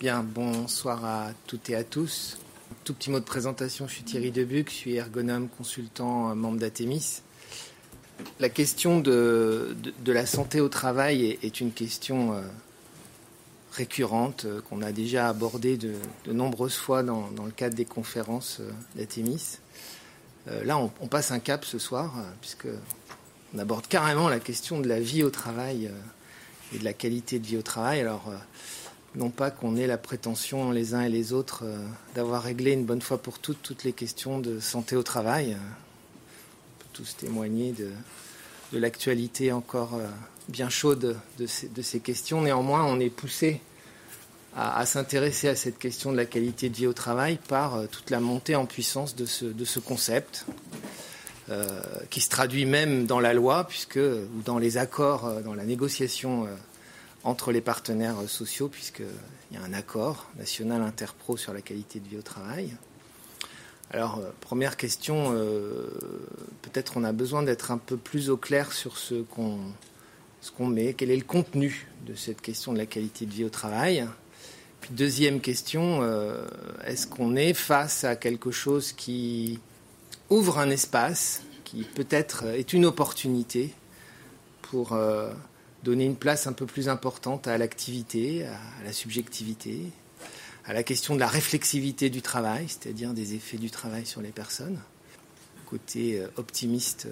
Bien, bonsoir à toutes et à tous. Tout petit mot de présentation, je suis Thierry Debuc, je suis ergonome, consultant, membre d'Atémis. La question de, la santé au travail est, une question euh, récurrente euh, qu'on a déjà abordée de, nombreuses fois dans, le cadre des conférences euh, d'Atémis. Euh, là, on, on, passe un cap ce soir, euh, puisque on aborde carrément la question de la vie au travail euh, et de la qualité de vie au travail. Alors, non pas qu'on ait la prétention les uns et les autres d'avoir réglé une bonne fois pour toutes toutes les questions de santé au travail. On peut tous témoigner de, l'actualité encore bien chaude de ces, questions. Néanmoins, on est poussé à, s'intéresser à cette question de la qualité de vie au travail par euh, toute la montée en puissance de ce, de ce concept, euh, qui se traduit même dans la loi, puisque, ou dans les accords, euh, dans la négociation euh, entre les partenaires euh, sociaux, puisqu'il y a un accord national interpro sur la qualité de vie au travail. Alors, euh, première question, euh, peut-être on a besoin d'être un peu plus au clair sur ce qu'on met, quel est le contenu de cette question de la qualité de vie au travail? Deuxième question, euh, est-ce qu'on est face à quelque chose qui ouvre un espace, qui peut-être est une opportunité pour euh, donner une place un peu plus importante à l'activité, à la subjectivité, à la question de la réflexivité du travail, c'est-à-dire des effets du travail sur les personnes, côté euh, optimiste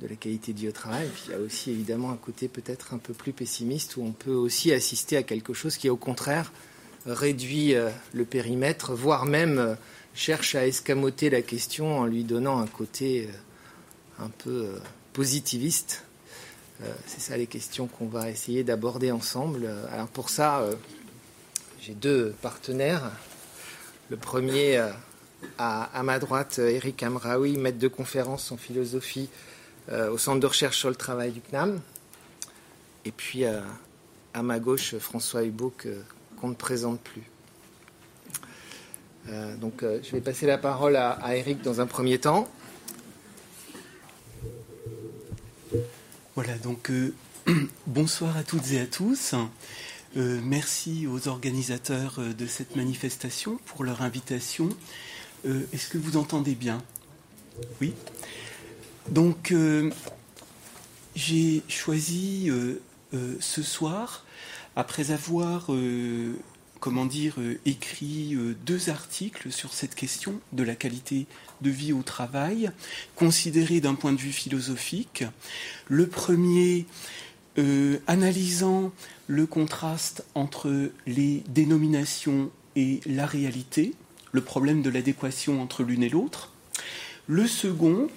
de la qualité de vie au travail. Puis il y a aussi évidemment un côté peut-être un peu plus pessimiste où on peut aussi assister à quelque chose qui au contraire réduit euh, le périmètre, voire même euh, cherche à escamoter la question en lui donnant un côté euh, un peu positiviste. C'est ça les questions qu'on va essayer d'aborder ensemble. Alors pour ça, j'ai deux partenaires. Le premier à, ma droite, Eric Amraoui, maître de conférence en philosophie euh, au centre de recherche sur le travail du CNAM. Et puis euh, à ma gauche, François Hubot, qu'on ne présente plus. Euh, donc euh, je vais passer la parole à Eric dans un premier temps. Voilà, donc euh, bonsoir à toutes et à tous. Euh, merci aux organisateurs euh, de cette manifestation pour leur invitation. Est-ce que vous entendez bien? Oui. Donc, j'ai choisi ce soir, après avoir, comment dire, euh, écrit euh, deux articles sur cette question de la qualité de vie au travail, considérée d'un point de vue philosophique. Le premier, euh, analysant le contraste entre les dénominations et la réalité, le problème de l'adéquation entre l'une et l'autre. Le second,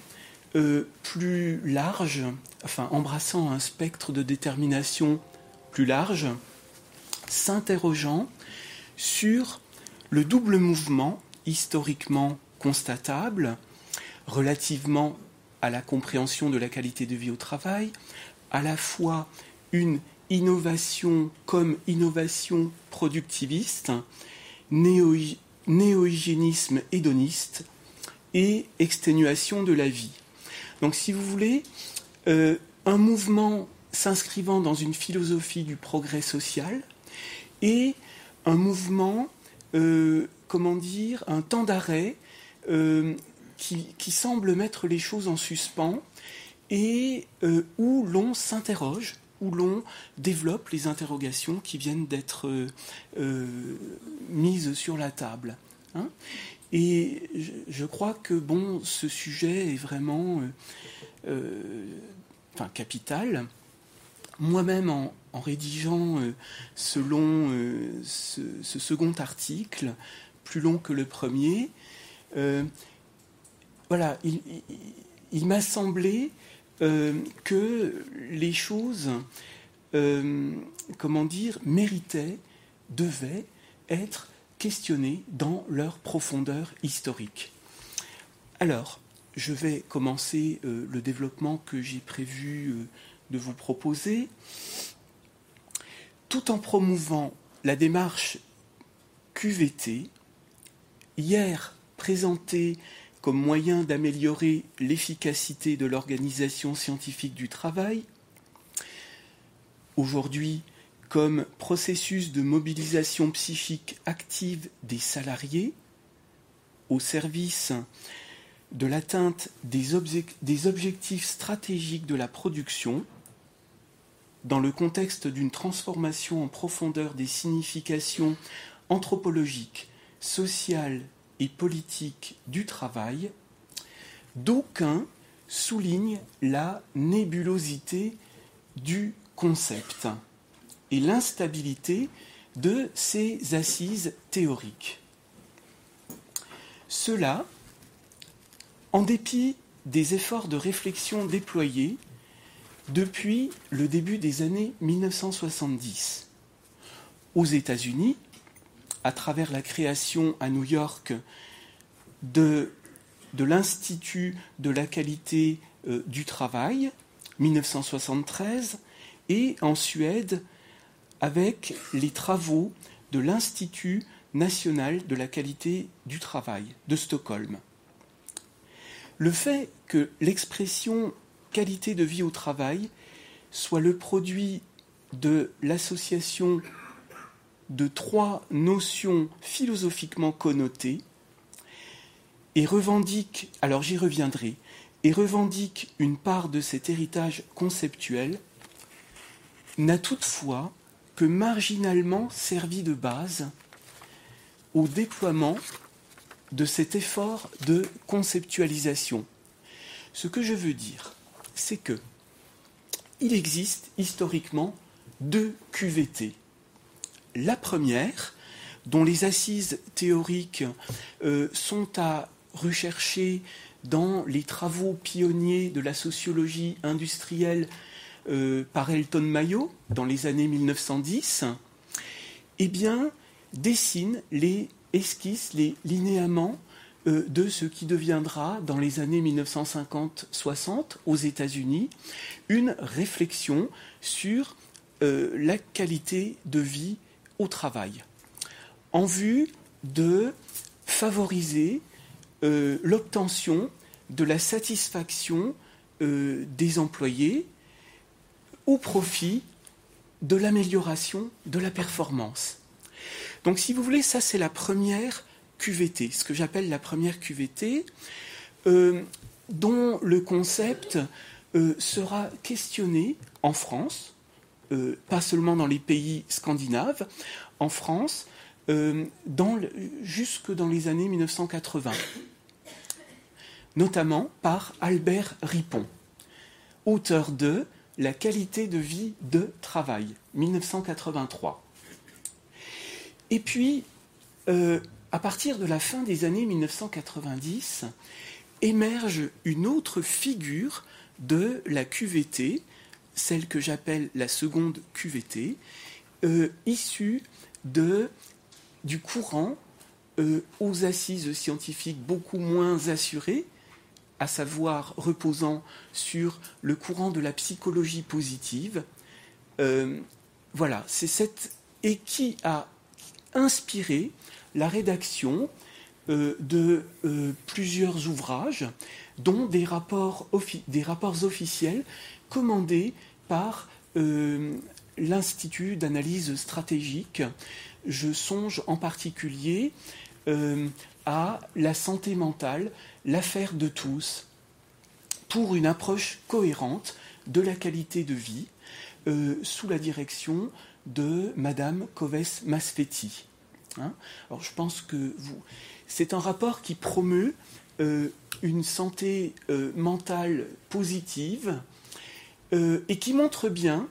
plus large, enfin embrassant un spectre de détermination plus large, s'interrogeant sur le double mouvement historiquement constatable relativement à la compréhension de la qualité de vie au travail, à la fois une innovation comme innovation productiviste, néo-hygiénisme hédoniste et exténuation de la vie. Donc si vous voulez, euh, un mouvement s'inscrivant dans une philosophie du progrès social et un mouvement, euh, comment dire, un temps d'arrêt euh, qui, qui, semble mettre les choses en suspens et euh, où l'on s'interroge, où l'on développe les interrogations qui viennent d'être mises sur la table. Hein et je, je, crois que bon, ce sujet est vraiment enfin, capital. Moi-même, en, en, rédigeant euh, selon euh, ce, second article, plus long que le premier, euh, voilà, il, m'a semblé que les choses, comment dire, méritaient, devaient être questionnées dans leur profondeur historique. Alors, je vais commencer euh, le développement que j'ai prévu euh, de vous proposer, tout en promouvant la démarche QVT, hier présentée comme moyen d'améliorer l'efficacité de l'organisation scientifique du travail, aujourd'hui comme processus de mobilisation psychique active des salariés au service de l'atteinte des, objectifs stratégiques de la production dans le contexte d'une transformation en profondeur des significations anthropologiques, sociales et politiques du travail, d'aucuns soulignent la nébulosité du concept et l'instabilité de ces assises théoriques. Cela, en dépit des efforts de réflexion déployés depuis le début des années 1970. Aux États-Unis, à travers la création à New York de, de l'Institut de la qualité euh, du travail, 1973, et en Suède, avec les travaux de l'Institut national de la qualité du travail de Stockholm. Le fait que l'expression qualité de vie au travail soit le produit de l'association de trois notions philosophiquement connotées et revendique, alors j'y reviendrai, et revendique une part de cet héritage conceptuel, n'a toutefois que marginalement servi de base au déploiement de cet effort de conceptualisation. Ce que je veux dire, c'est que il existe historiquement deux QVT. La première, dont les assises théoriques euh, sont à rechercher dans les travaux pionniers de la sociologie industrielle euh, par Elton Mayo dans les années 1910, eh dessine les esquisses, les linéaments euh, de ce qui deviendra, dans les années 1950-60, aux États-Unis, une réflexion sur euh, la qualité de vie au travail, en vue de favoriser euh, l'obtention de la satisfaction des employés au profit de l'amélioration de la performance. Donc si vous voulez, ça c'est la première QVT, ce que j'appelle la première QVT, euh, dont le concept euh, sera questionné en France, euh, pas seulement dans les pays scandinaves, en France, jusque dans les années 1980, notamment par Albert Ripon, auteur de La qualité de vie de travail, 1983. Et puis, à partir de la fin des années 1990, émerge une autre figure de la QVT, celle que j'appelle la seconde QVT, euh, issue de, du courant euh, aux assises scientifiques beaucoup moins assurées, à savoir reposant sur le courant de la psychologie positive. Euh, voilà, c'est cette et qui a inspiré la rédaction euh, de euh, plusieurs ouvrages, dont des rapports, officiels commandés par euh, l'Institut d'analyse stratégique. Je songe en particulier à la santé mentale, l'affaire de tous, pour une approche cohérente de la qualité de vie, sous la direction de Madame Coves Masfetti. Hein. Alors je pense que vous, c'est un rapport qui promeut euh, une santé euh, mentale positive euh, et qui montre bien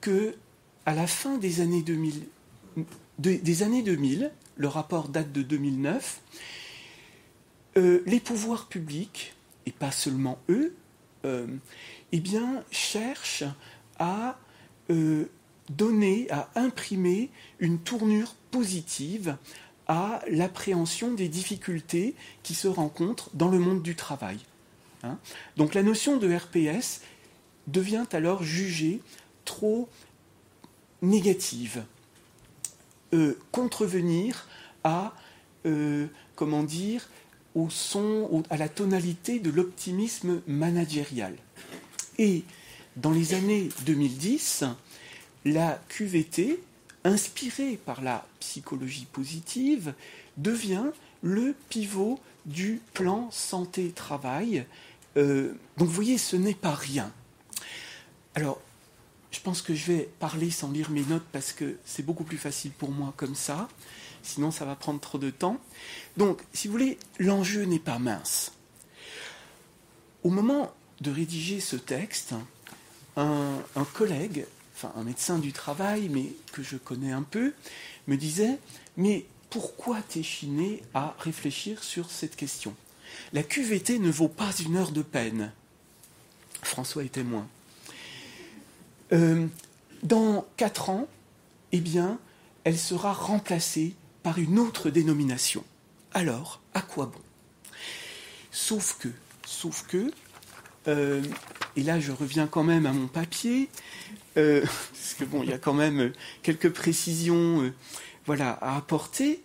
que à la fin des années 2000, des années 2000, le rapport date de 2009, les pouvoirs publics et pas seulement eux, eh bien cherchent à donner, à imprimer une tournure positive à l'appréhension des difficultés qui se rencontrent dans le monde du travail. Hein. Donc la notion de RPS devient alors jugée trop négative, euh, contrevenir à, euh, comment dire, au son, à la tonalité de l'optimisme managérial. Et dans les années 2010, la QVT, inspirée par la psychologie positive, devient le pivot du plan santé-travail. Euh, donc vous voyez, ce n'est pas rien. Alors, je pense que je vais parler sans lire mes notes parce que c'est beaucoup plus facile pour moi comme ça. Sinon, ça va prendre trop de temps. Donc, si vous voulez, l'enjeu n'est pas mince. Au moment de rédiger ce texte, un, collègue, un médecin du travail, mais que je connais un peu, me disait Mais pourquoi t'échiner à réfléchir sur cette question? La QVT ne vaut pas une heure de peine. François est témoin. Euh, dans quatre ans, eh bien, elle sera remplacée par une autre dénomination. Alors, à quoi bon? Sauf que, sauf que, euh, et là je reviens quand même à mon papier, euh, parce que bon, il y a quand même quelques précisions, voilà, à apporter.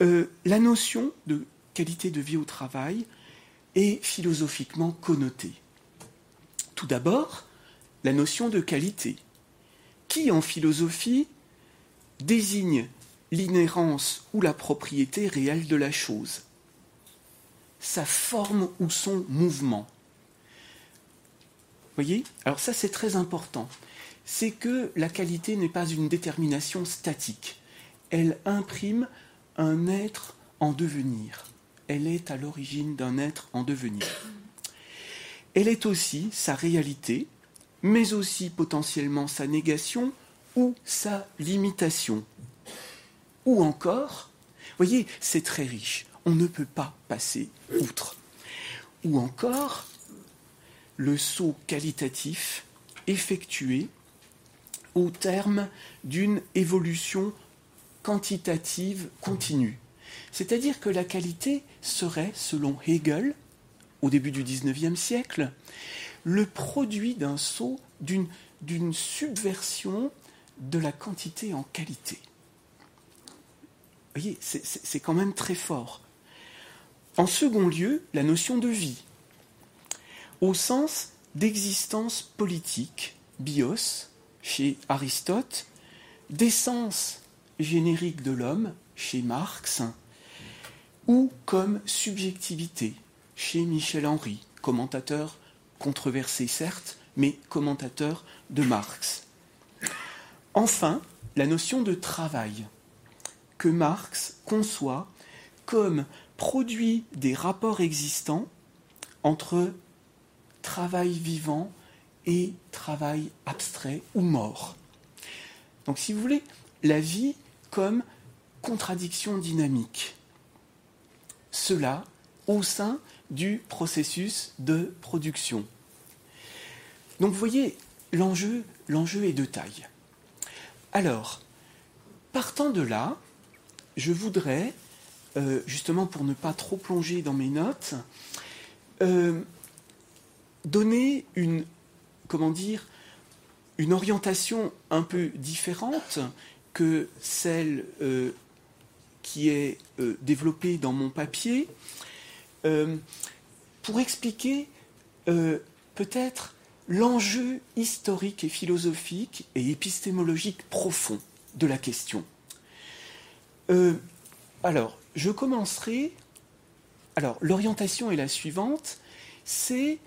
la notion de qualité de vie au travail est philosophiquement connotée. Tout d'abord, la notion de qualité, qui en philosophie désigne l'inhérence ou la propriété réelle de la chose, sa forme ou son mouvement. Voyez? Alors ça c'est très important. C'est que la qualité n'est pas une détermination statique. Elle imprime un être en devenir. Elle est à l'origine d'un être en devenir. Elle est aussi sa réalité, mais aussi potentiellement sa négation ou sa limitation. Ou encore, voyez, c'est très riche, on ne peut pas passer outre. Ou encore, le saut qualitatif effectué au terme d'une évolution quantitative continue. C'est-à-dire que la qualité serait, selon Hegel, au début du XIXe siècle, le produit d'un saut, d'une subversion de la quantité en qualité. Vous voyez, c'est quand même très fort. En second lieu, la notion de vie, au sens d'existence politique, bios, chez Aristote, d'essence générique de l'homme, chez Marx, ou comme subjectivité, chez Michel Henry, commentateur controversé certes, mais commentateur de Marx. Enfin, la notion de travail, que Marx conçoit comme produit des rapports existants entre travail vivant et travail abstrait ou mort. Donc si vous voulez, la vie comme contradiction dynamique. Cela au sein du processus de production. Donc vous voyez, l'enjeu, l'enjeu est de taille. Alors, partant de là, je voudrais, euh, justement pour ne pas trop plonger dans mes notes, euh, donner une, comment dire, une orientation un peu différente que celle euh, qui est développée dans mon papier, euh, pour expliquer euh, peut-être l'enjeu historique et philosophique et épistémologique profond de la question. Euh, alors, je commencerai. Alors, l'orientation est la suivante c'est.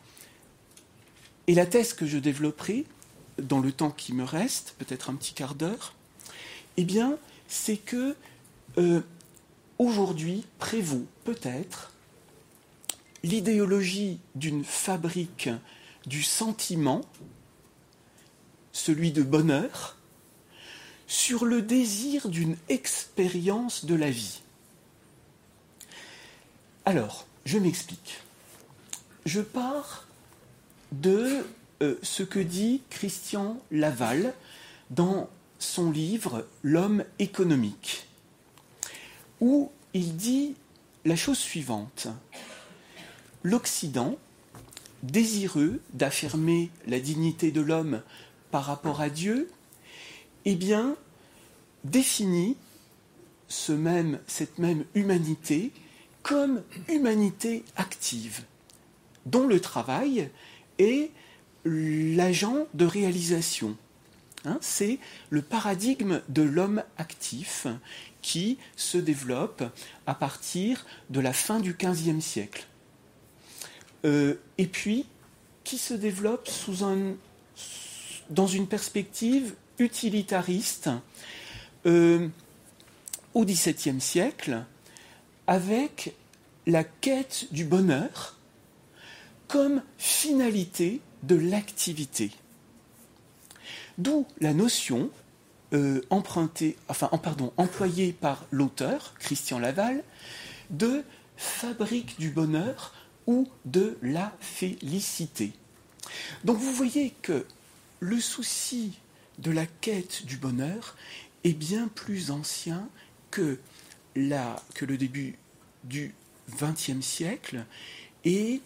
Et la thèse que je développerai dans le temps qui me reste, peut-être un petit quart d'heure, eh c'est que aujourd'hui prévaut peut-être l'idéologie d'une fabrique du sentiment, celui de bonheur, sur le désir d'une expérience de la vie. Alors, je m'explique. Je pars de euh, ce que dit Christian Laval dans son livre L'homme économique, où il dit la chose suivante. l'Occident, désireux d'affirmer la dignité de l'homme par rapport à Dieu, eh bien, définit cette même humanité comme humanité active, dont le travail est l'agent de réalisation. Hein, c'est le paradigme de l'homme actif qui se développe à partir de la fin du XVe siècle. Euh, et puis, qui se développe dans une perspective utilitariste euh, au XVIIe siècle, avec la quête du bonheur comme finalité de l'activité. D'où la notion euh, empruntée, enfin, pardon, employée par l'auteur, Christian Laval, de fabrique du bonheur ou de la félicité. Donc vous voyez que le souci de la quête du bonheur est bien plus ancien que, la, que le début du XXe siècle et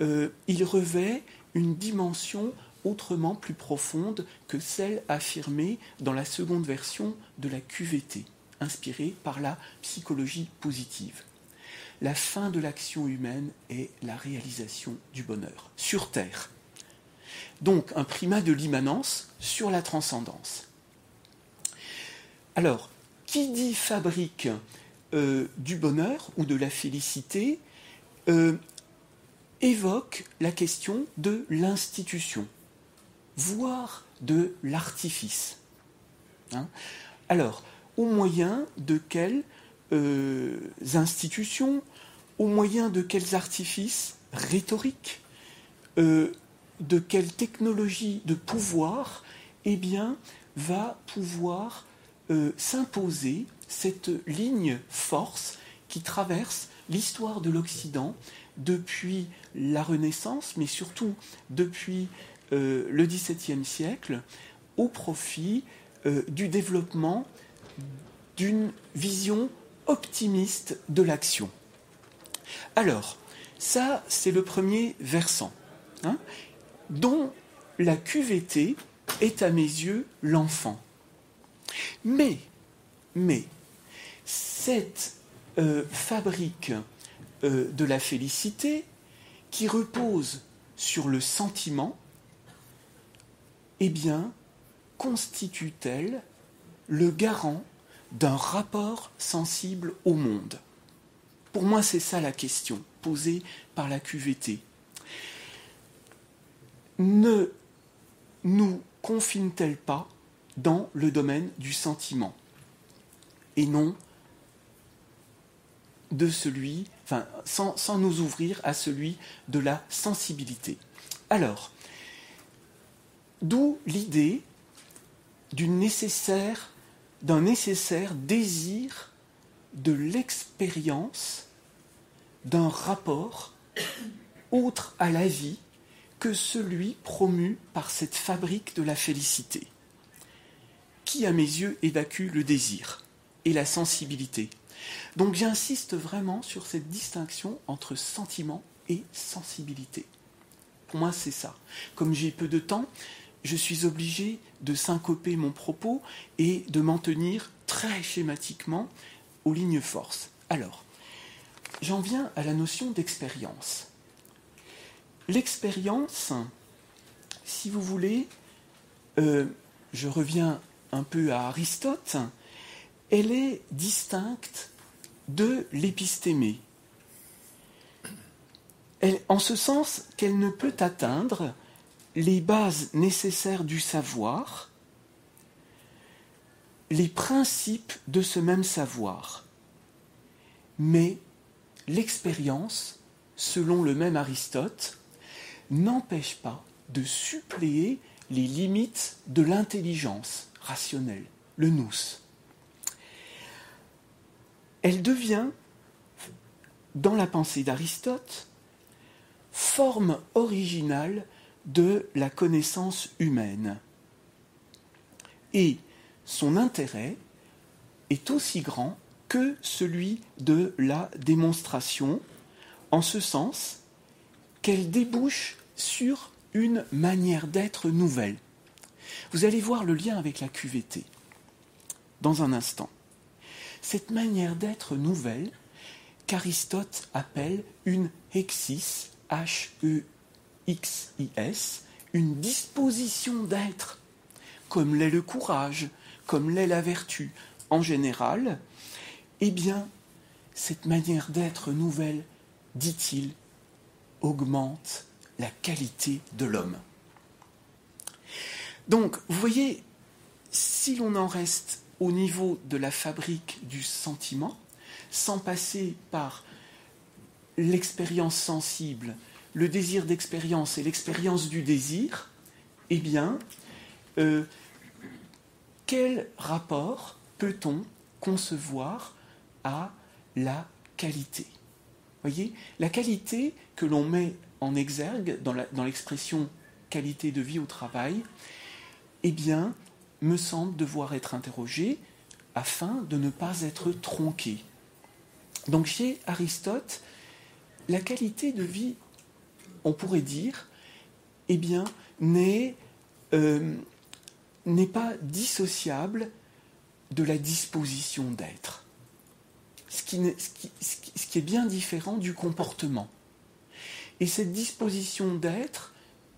euh, il revêt une dimension autrement plus profonde que celle affirmée dans la seconde version de la QVT, inspirée par la psychologie positive. La fin de l'action humaine est la réalisation du bonheur, sur Terre. Donc un primat de l'immanence sur la transcendance. Alors, qui dit fabrique euh, du bonheur ou de la félicité euh, évoque la question de l'institution, voire de l'artifice. Hein. Alors, au moyen de quelles euh, institutions, au moyen de quels artifices rhétoriques, euh, de quelle technologie de pouvoir, eh bien, va pouvoir euh, s'imposer cette ligne force qui traverse l'histoire de l'Occident depuis la Renaissance, mais surtout depuis euh, le XVIIe siècle, au profit euh, du développement d'une vision optimiste de l'action. Alors, ça, c'est le premier versant, hein, dont la QVT est à mes yeux l'enfant. Mais, mais, cette euh, fabrique euh, de la félicité qui repose sur le sentiment, eh bien, constitue-t-elle le garant d'un rapport sensible au monde? Pour moi, c'est ça la question posée par la QVT. Ne nous confine-t-elle pas dans le domaine du sentiment? Et non de celui, sans, nous ouvrir à celui de la sensibilité. Alors, d'où l'idée nécessaire, d'un nécessaire désir de l'expérience d'un rapport autre à la vie que celui promu par cette fabrique de la félicité, qui à mes yeux évacue le désir et la sensibilité, donc j'insiste vraiment sur cette distinction entre sentiment et sensibilité. Pour moi, c'est ça. Comme j'ai peu de temps, je suis obligé de syncoper mon propos et de m'en tenir très schématiquement aux lignes forces. Alors, j'en viens à la notion d'expérience. L'expérience, si vous voulez, euh, je reviens un peu à Aristote, elle est distincte de l'épistémée. en ce sens qu'elle ne peut atteindre les bases nécessaires du savoir, les principes de ce même savoir. Mais l'expérience, selon le même Aristote, n'empêche pas de suppléer les limites de l'intelligence rationnelle, le nous elle devient, dans la pensée d'Aristote, forme originale de la connaissance humaine. Et son intérêt est aussi grand que celui de la démonstration, en ce sens qu'elle débouche sur une manière d'être nouvelle. Vous allez voir le lien avec la QVT dans un instant cette manière d'être nouvelle qu'Aristote appelle une hexis, H-E-X-I-S, une disposition d'être comme l'est le courage, comme l'est la vertu en général, eh bien, cette manière d'être nouvelle, dit-il, augmente la qualité de l'homme. Donc, vous voyez, si l'on en reste au niveau de la fabrique du sentiment, sans passer par l'expérience sensible, le désir d'expérience et l'expérience du désir, eh bien, euh, quel rapport peut-on concevoir à la qualité? Voyez, la qualité que l'on met en exergue dans l'expression qualité de vie au travail, eh bien, me semble devoir être interrogée afin de ne pas être tronqué. Donc chez Aristote, la qualité de vie, on pourrait dire, eh bien, n'est euh, pas dissociable de la disposition d'être. Ce qui est bien différent du comportement. Et cette disposition d'être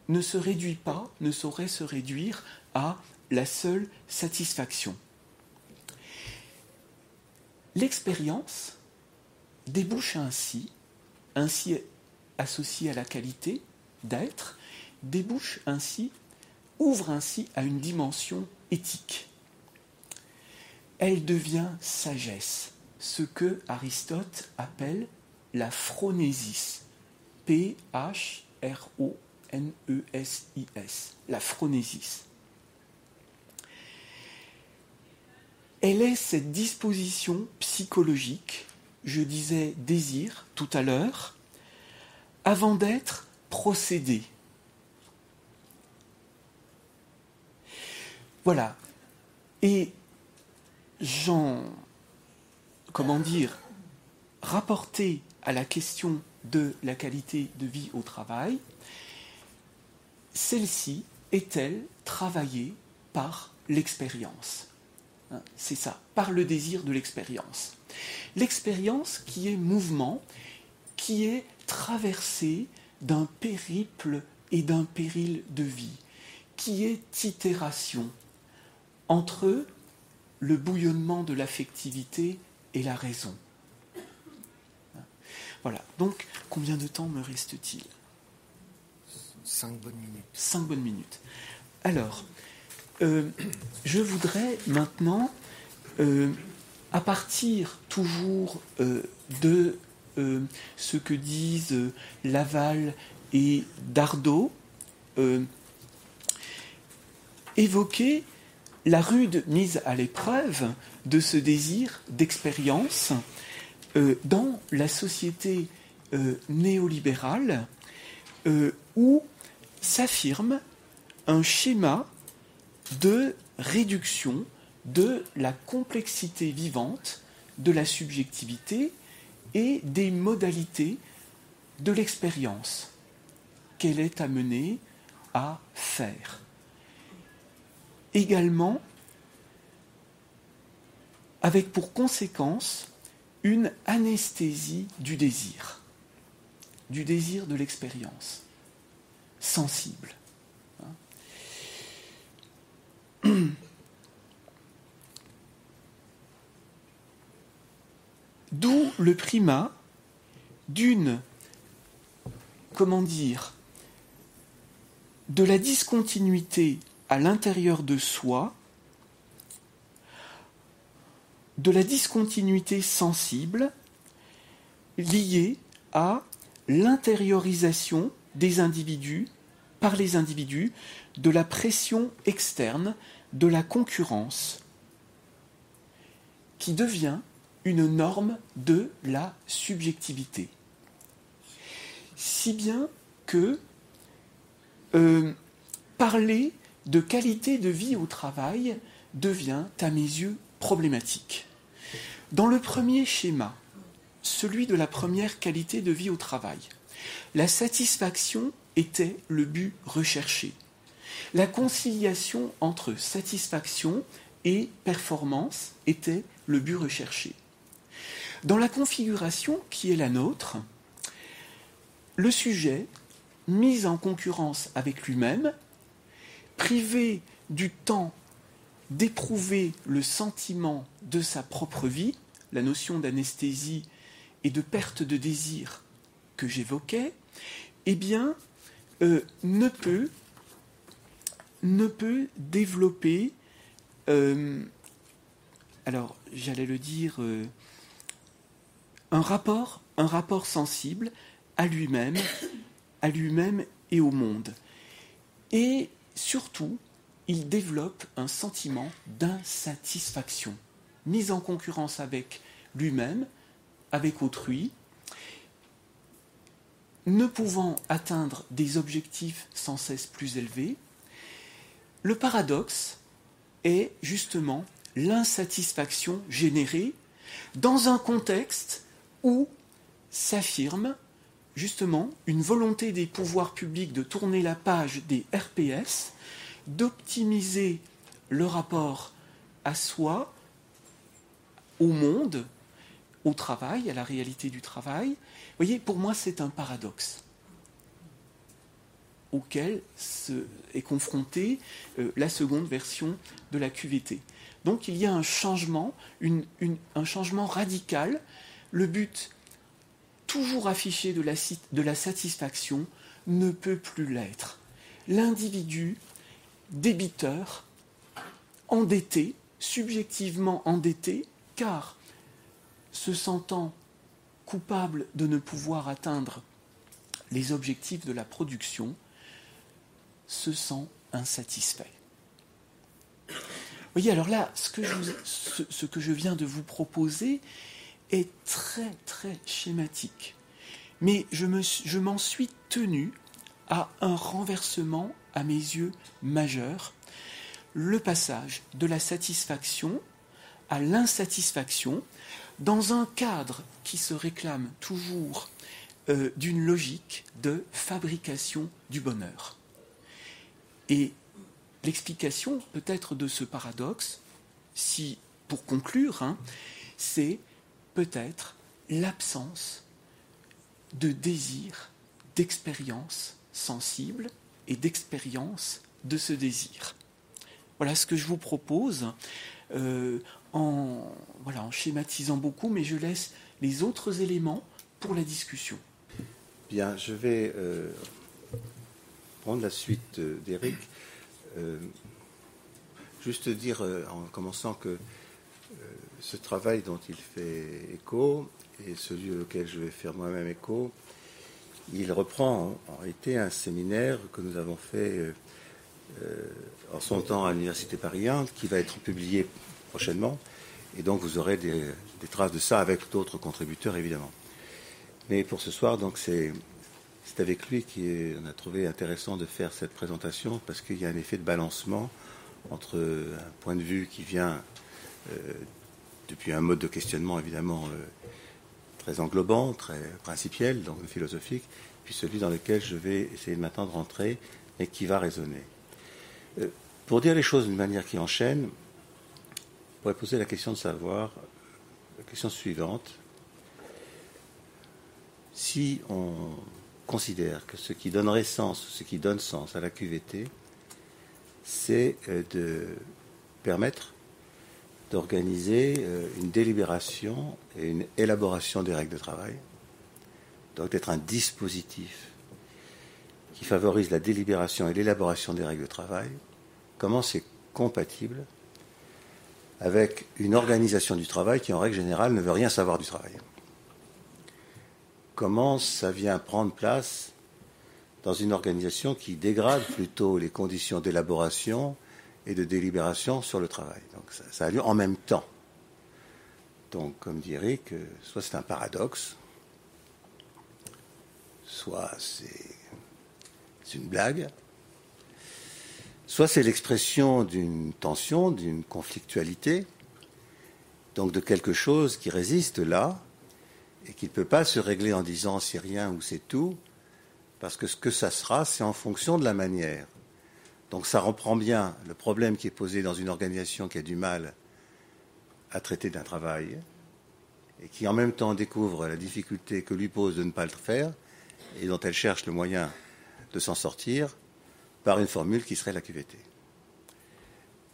ne se réduit pas, ne saurait se réduire à la seule satisfaction. L'expérience débouche ainsi, ainsi associée à la qualité d'être, débouche ainsi, ouvre ainsi à une dimension éthique. Elle devient sagesse, ce que Aristote appelle la phronésis. P-H-R-O-N-E-S-I-S. La phronésis. Elle est cette disposition psychologique, je disais désir tout à l'heure, avant d'être procédé. Voilà. Et j'en, comment dire, rapporté à la question de la qualité de vie au travail, celle-ci est-elle travaillée par l'expérience? C'est ça, par le désir de l'expérience. L'expérience qui est mouvement, qui est traversée d'un périple et d'un péril de vie, qui est itération entre le bouillonnement de l'affectivité et la raison. Voilà, donc combien de temps me reste-t-il? Cinq bonnes minutes. Cinq bonnes minutes. Alors, euh, je voudrais maintenant, euh, à partir toujours euh, de ce que disent Laval et Dardot, évoquer la rude mise à l'épreuve de ce désir d'expérience dans la société néolibérale où s'affirme un schéma de réduction de la complexité vivante de la subjectivité et des modalités de l'expérience qu'elle est amenée à faire. Également, avec pour conséquence une anesthésie du désir, du désir de l'expérience, sensible. D'où le primat d'une, comment dire, de la discontinuité à l'intérieur de soi, de la discontinuité sensible liée à l'intériorisation des individus, par les individus, de la pression externe de la concurrence qui devient une norme de la subjectivité. Si bien que euh, parler de qualité de vie au travail devient, à mes yeux, problématique. Dans le premier schéma, celui de la première qualité de vie au travail, la satisfaction était le but recherché. La conciliation entre satisfaction et performance était le but recherché. Dans la configuration qui est la nôtre, le sujet, mis en concurrence avec lui-même, privé du temps d'éprouver le sentiment de sa propre vie, la notion d'anesthésie et de perte de désir que j'évoquais, eh bien, euh, ne peut ne peut développer, euh, alors j'allais le dire, euh, un rapport, un rapport sensible à lui-même, à lui-même et au monde. Et surtout, il développe un sentiment d'insatisfaction, mise en concurrence avec lui-même, avec autrui, ne pouvant atteindre des objectifs sans cesse plus élevés. Le paradoxe est justement l'insatisfaction générée dans un contexte où s'affirme justement une volonté des pouvoirs publics de tourner la page des RPS, d'optimiser le rapport à soi, au monde, au travail, à la réalité du travail. Vous voyez, pour moi, c'est un paradoxe auquel est confrontée euh, la seconde version de la QVT. Donc il y a un changement, un changement radical. Le but, toujours affiché de la satisfaction, ne peut plus l'être. L'individu, débiteur, endetté, subjectivement endetté, car se sentant coupable de ne pouvoir atteindre les objectifs de la production, se sent insatisfait. Voyez, alors là, ce que, je, viens de vous proposer est très, très schématique. Mais je m'en suis tenu à un renversement, à mes yeux, majeur, le passage de la satisfaction à l'insatisfaction dans un cadre qui se réclame toujours euh, d'une logique de fabrication du bonheur. Et l'explication peut-être de ce paradoxe, si pour conclure, hein, c'est peut-être l'absence de désir, d'expérience sensible et d'expérience de ce désir. Voilà ce que je vous propose euh, en, voilà, en schématisant beaucoup, mais je laisse les autres éléments pour la discussion. Bien, je vais euh, prendre la suite d'Eric. Euh, juste dire en commençant que ce travail dont il fait écho et celui auquel je vais faire moi-même écho, il reprend en réalité un séminaire que nous avons fait en son temps à l'Université Paris 1, qui va être publié prochainement. Et donc vous aurez des, traces de ça avec d'autres contributeurs, évidemment. Mais pour ce soir, donc c'est avec lui qu'on a trouvé intéressant de faire cette présentation parce qu'il y a un effet de balancement entre un point de vue qui vient euh, depuis un mode de questionnement évidemment euh, très englobant, très principiel, donc philosophique, puis celui dans lequel je vais essayer maintenant de rentrer et qui va résonner. Euh, pour dire les choses d'une manière qui enchaîne, on pourrait poser la question de savoir, la question suivante, si on considère que ce qui donnerait sens, ce qui donne sens à la QVT, c'est euh, de permettre d'organiser euh, une délibération et une élaboration des règles de travail, donc d'être un dispositif qui favorise la délibération et l'élaboration des règles de travail, comment c'est compatible avec une organisation du travail qui, en règle générale, ne veut rien savoir du travail? Comment ça vient prendre place dans une organisation qui dégrade plutôt les conditions d'élaboration et de délibération sur le travail. Donc ça, a lieu en même temps. Donc, comme dirait que soit c'est un paradoxe, soit c'est une blague, Soit c'est l'expression d'une tension, d'une conflictualité, donc de quelque chose qui résiste là et qui ne peut pas se régler en disant c'est rien ou c'est tout, parce que ce que ça sera, c'est en fonction de la manière. Donc ça reprend bien le problème qui est posé dans une organisation qui a du mal à traiter d'un travail et qui en même temps découvre la difficulté que lui pose de ne pas le faire et dont elle cherche le moyen de s'en sortir par une formule qui serait la QVT.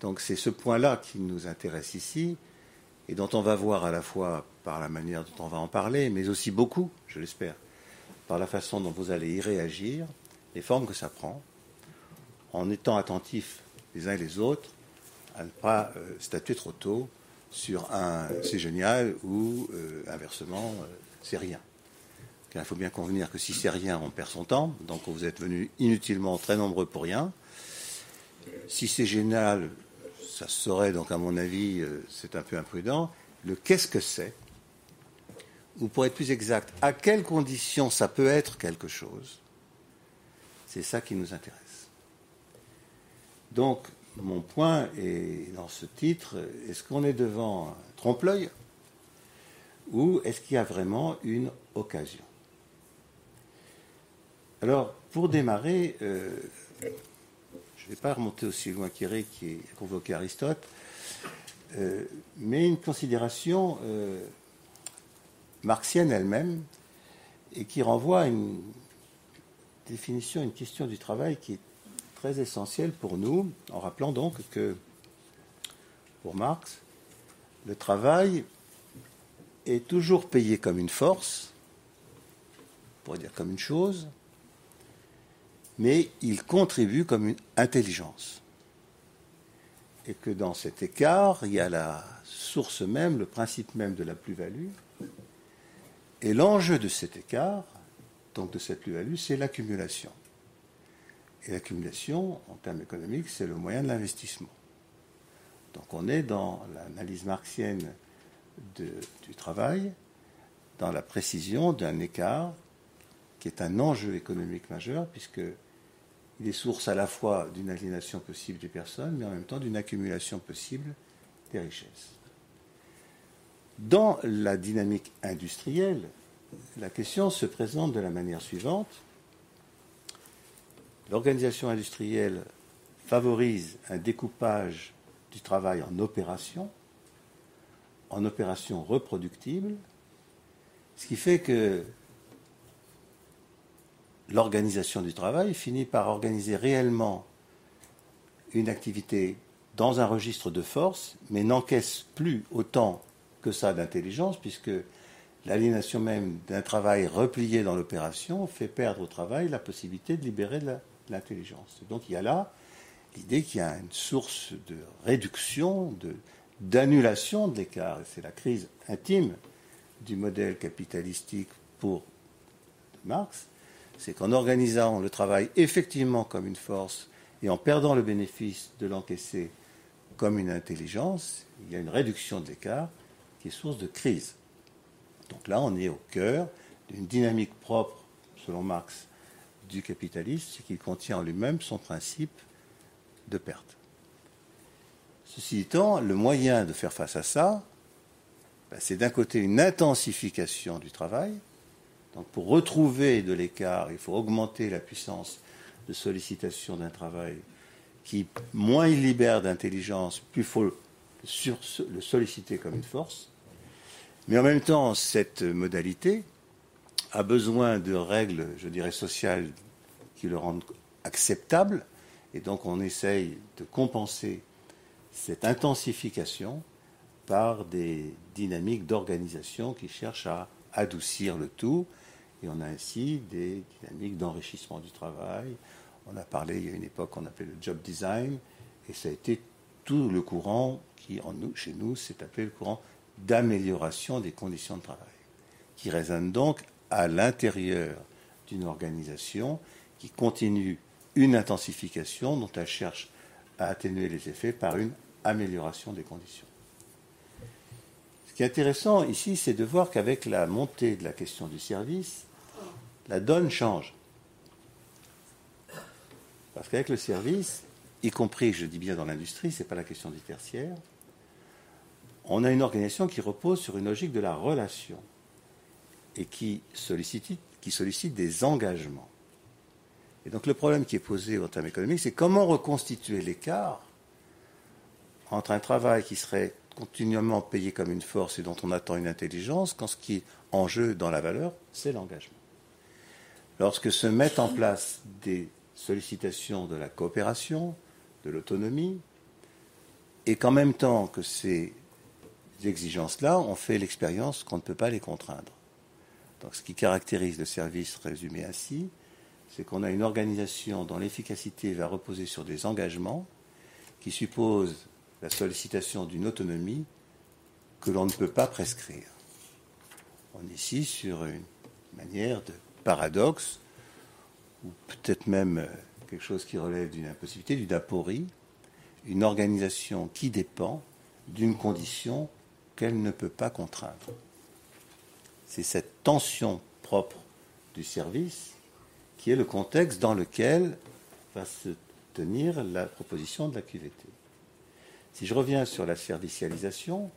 Donc c'est ce point-là qui nous intéresse ici et dont on va voir à la fois par la manière dont on va en parler, mais aussi beaucoup, je l'espère, par la façon dont vous allez y réagir, les formes que ça prend, en étant attentifs les uns et les autres à ne pas euh, statuer trop tôt sur un c'est génial ou euh, inversement euh, c'est rien. il faut bien convenir que si c'est rien, on perd son temps, donc vous êtes venus inutilement très nombreux pour rien. Si c'est génial, ça serait donc à mon avis, c'est un peu imprudent. Le qu'est-ce que c'est Ou pour être plus exact, à quelles conditions ça peut être quelque chose C'est ça qui nous intéresse. Donc, mon point est dans ce titre, est-ce qu'on est devant un trompe-l'œil ou est-ce qu'il y a vraiment une occasion? Alors, pour démarrer, euh, je ne vais pas remonter aussi loin qu'Éric qui a convoqué Aristote, euh, mais une considération euh, marxienne elle-même et qui renvoie à une définition, une question du travail qui est très essentiel pour nous, en rappelant donc que, pour Marx, le travail est toujours payé comme une force, on pourrait dire comme une chose, mais il contribue comme une intelligence. Et que dans cet écart, il y a la source même, le principe même de la plus-value. Et l'enjeu de cet écart, donc de cette plus-value, c'est l'accumulation. Et l'accumulation, en termes économiques, c'est le moyen de l'investissement. Donc on est dans l'analyse marxienne du travail, dans la précision d'un écart qui est un enjeu économique majeur, puisqu'il est source à la fois d'une aliénation possible des personnes, mais en même temps d'une accumulation possible des richesses. Dans la dynamique industrielle, la question se présente de la manière suivante. L'organisation industrielle favorise un découpage du travail en opérations, en opérations reproductibles, ce qui fait que l'organisation du travail finit par organiser réellement une activité dans un registre de force, mais n'encaisse plus autant que ça d'intelligence, puisque l'aliénation même d'un travail replié dans l'opération fait perdre au travail la possibilité de libérer l'intelligence. Donc il y a là l'idée qu'il y a une source de réduction, d'annulation de l'écart. Et c'est la crise intime du modèle capitalistique pour Marx. C'est qu'en organisant le travail effectivement comme une force et en perdant le bénéfice de l'encaisser comme une intelligence, il y a une réduction de l'écart qui est source de crise. Donc là, on est au cœur d'une dynamique propre, selon Marx, du capitalisme, c'est qu'il contient en lui-même son principe de perte. Ceci étant, le moyen de faire face à ça, ben, c'est d'un côté une intensification du travail. Donc pour retrouver de l'écart, il faut augmenter la puissance de sollicitation d'un travail qui, moins il libère d'intelligence, plus il faut le solliciter comme une force. Mais en même temps, cette modalité, a besoin de règles, je dirais, sociales qui le rendent acceptable. Et donc on essaye de compenser cette intensification par des dynamiques d'organisation qui cherchent à adoucir le tout. Et on a ainsi des dynamiques d'enrichissement du travail. On a parlé, il y a une époque, on appelait le job design, et ça a été tout le courant qui, chez nous, s'est appelé le courant d'amélioration des conditions de travail, qui résonne donc à l'intérieur d'une organisation qui continue une intensification dont elle cherche à atténuer les effets par une amélioration des conditions. Ce qui est intéressant ici, c'est de voir qu'avec la montée de la question du service, la donne change. Parce qu'avec le service, y compris, je dis bien dans l'industrie, ce n'est pas la question du tertiaire, on a une organisation qui repose sur une logique de la relation et qui sollicite, qui sollicite des engagements. Et donc le problème qui est posé en termes économiques, c'est comment reconstituer l'écart entre un travail qui serait continuellement payé comme une force et dont on attend une intelligence, quand ce qui est en jeu dans la valeur, c'est l'engagement. Lorsque se mettent en place des sollicitations de la coopération, de l'autonomie, et qu'en même temps que ces exigences-là, on fait l'expérience qu'on ne peut pas les contraindre. Donc, ce qui caractérise le service résumé ainsi, c'est qu'on a une organisation dont l'efficacité va reposer sur des engagements qui supposent la sollicitation d'une autonomie que l'on ne peut pas prescrire. On est ici sur une manière de paradoxe, ou peut-être même euh, quelque chose qui relève d'une impossibilité, d'une aporie, une organisation qui dépend d'une condition qu'elle ne peut pas contraindre. C'est cette tension propre du service qui est le contexte dans lequel va se tenir la proposition de la QVT. Si je reviens sur la servicialisation,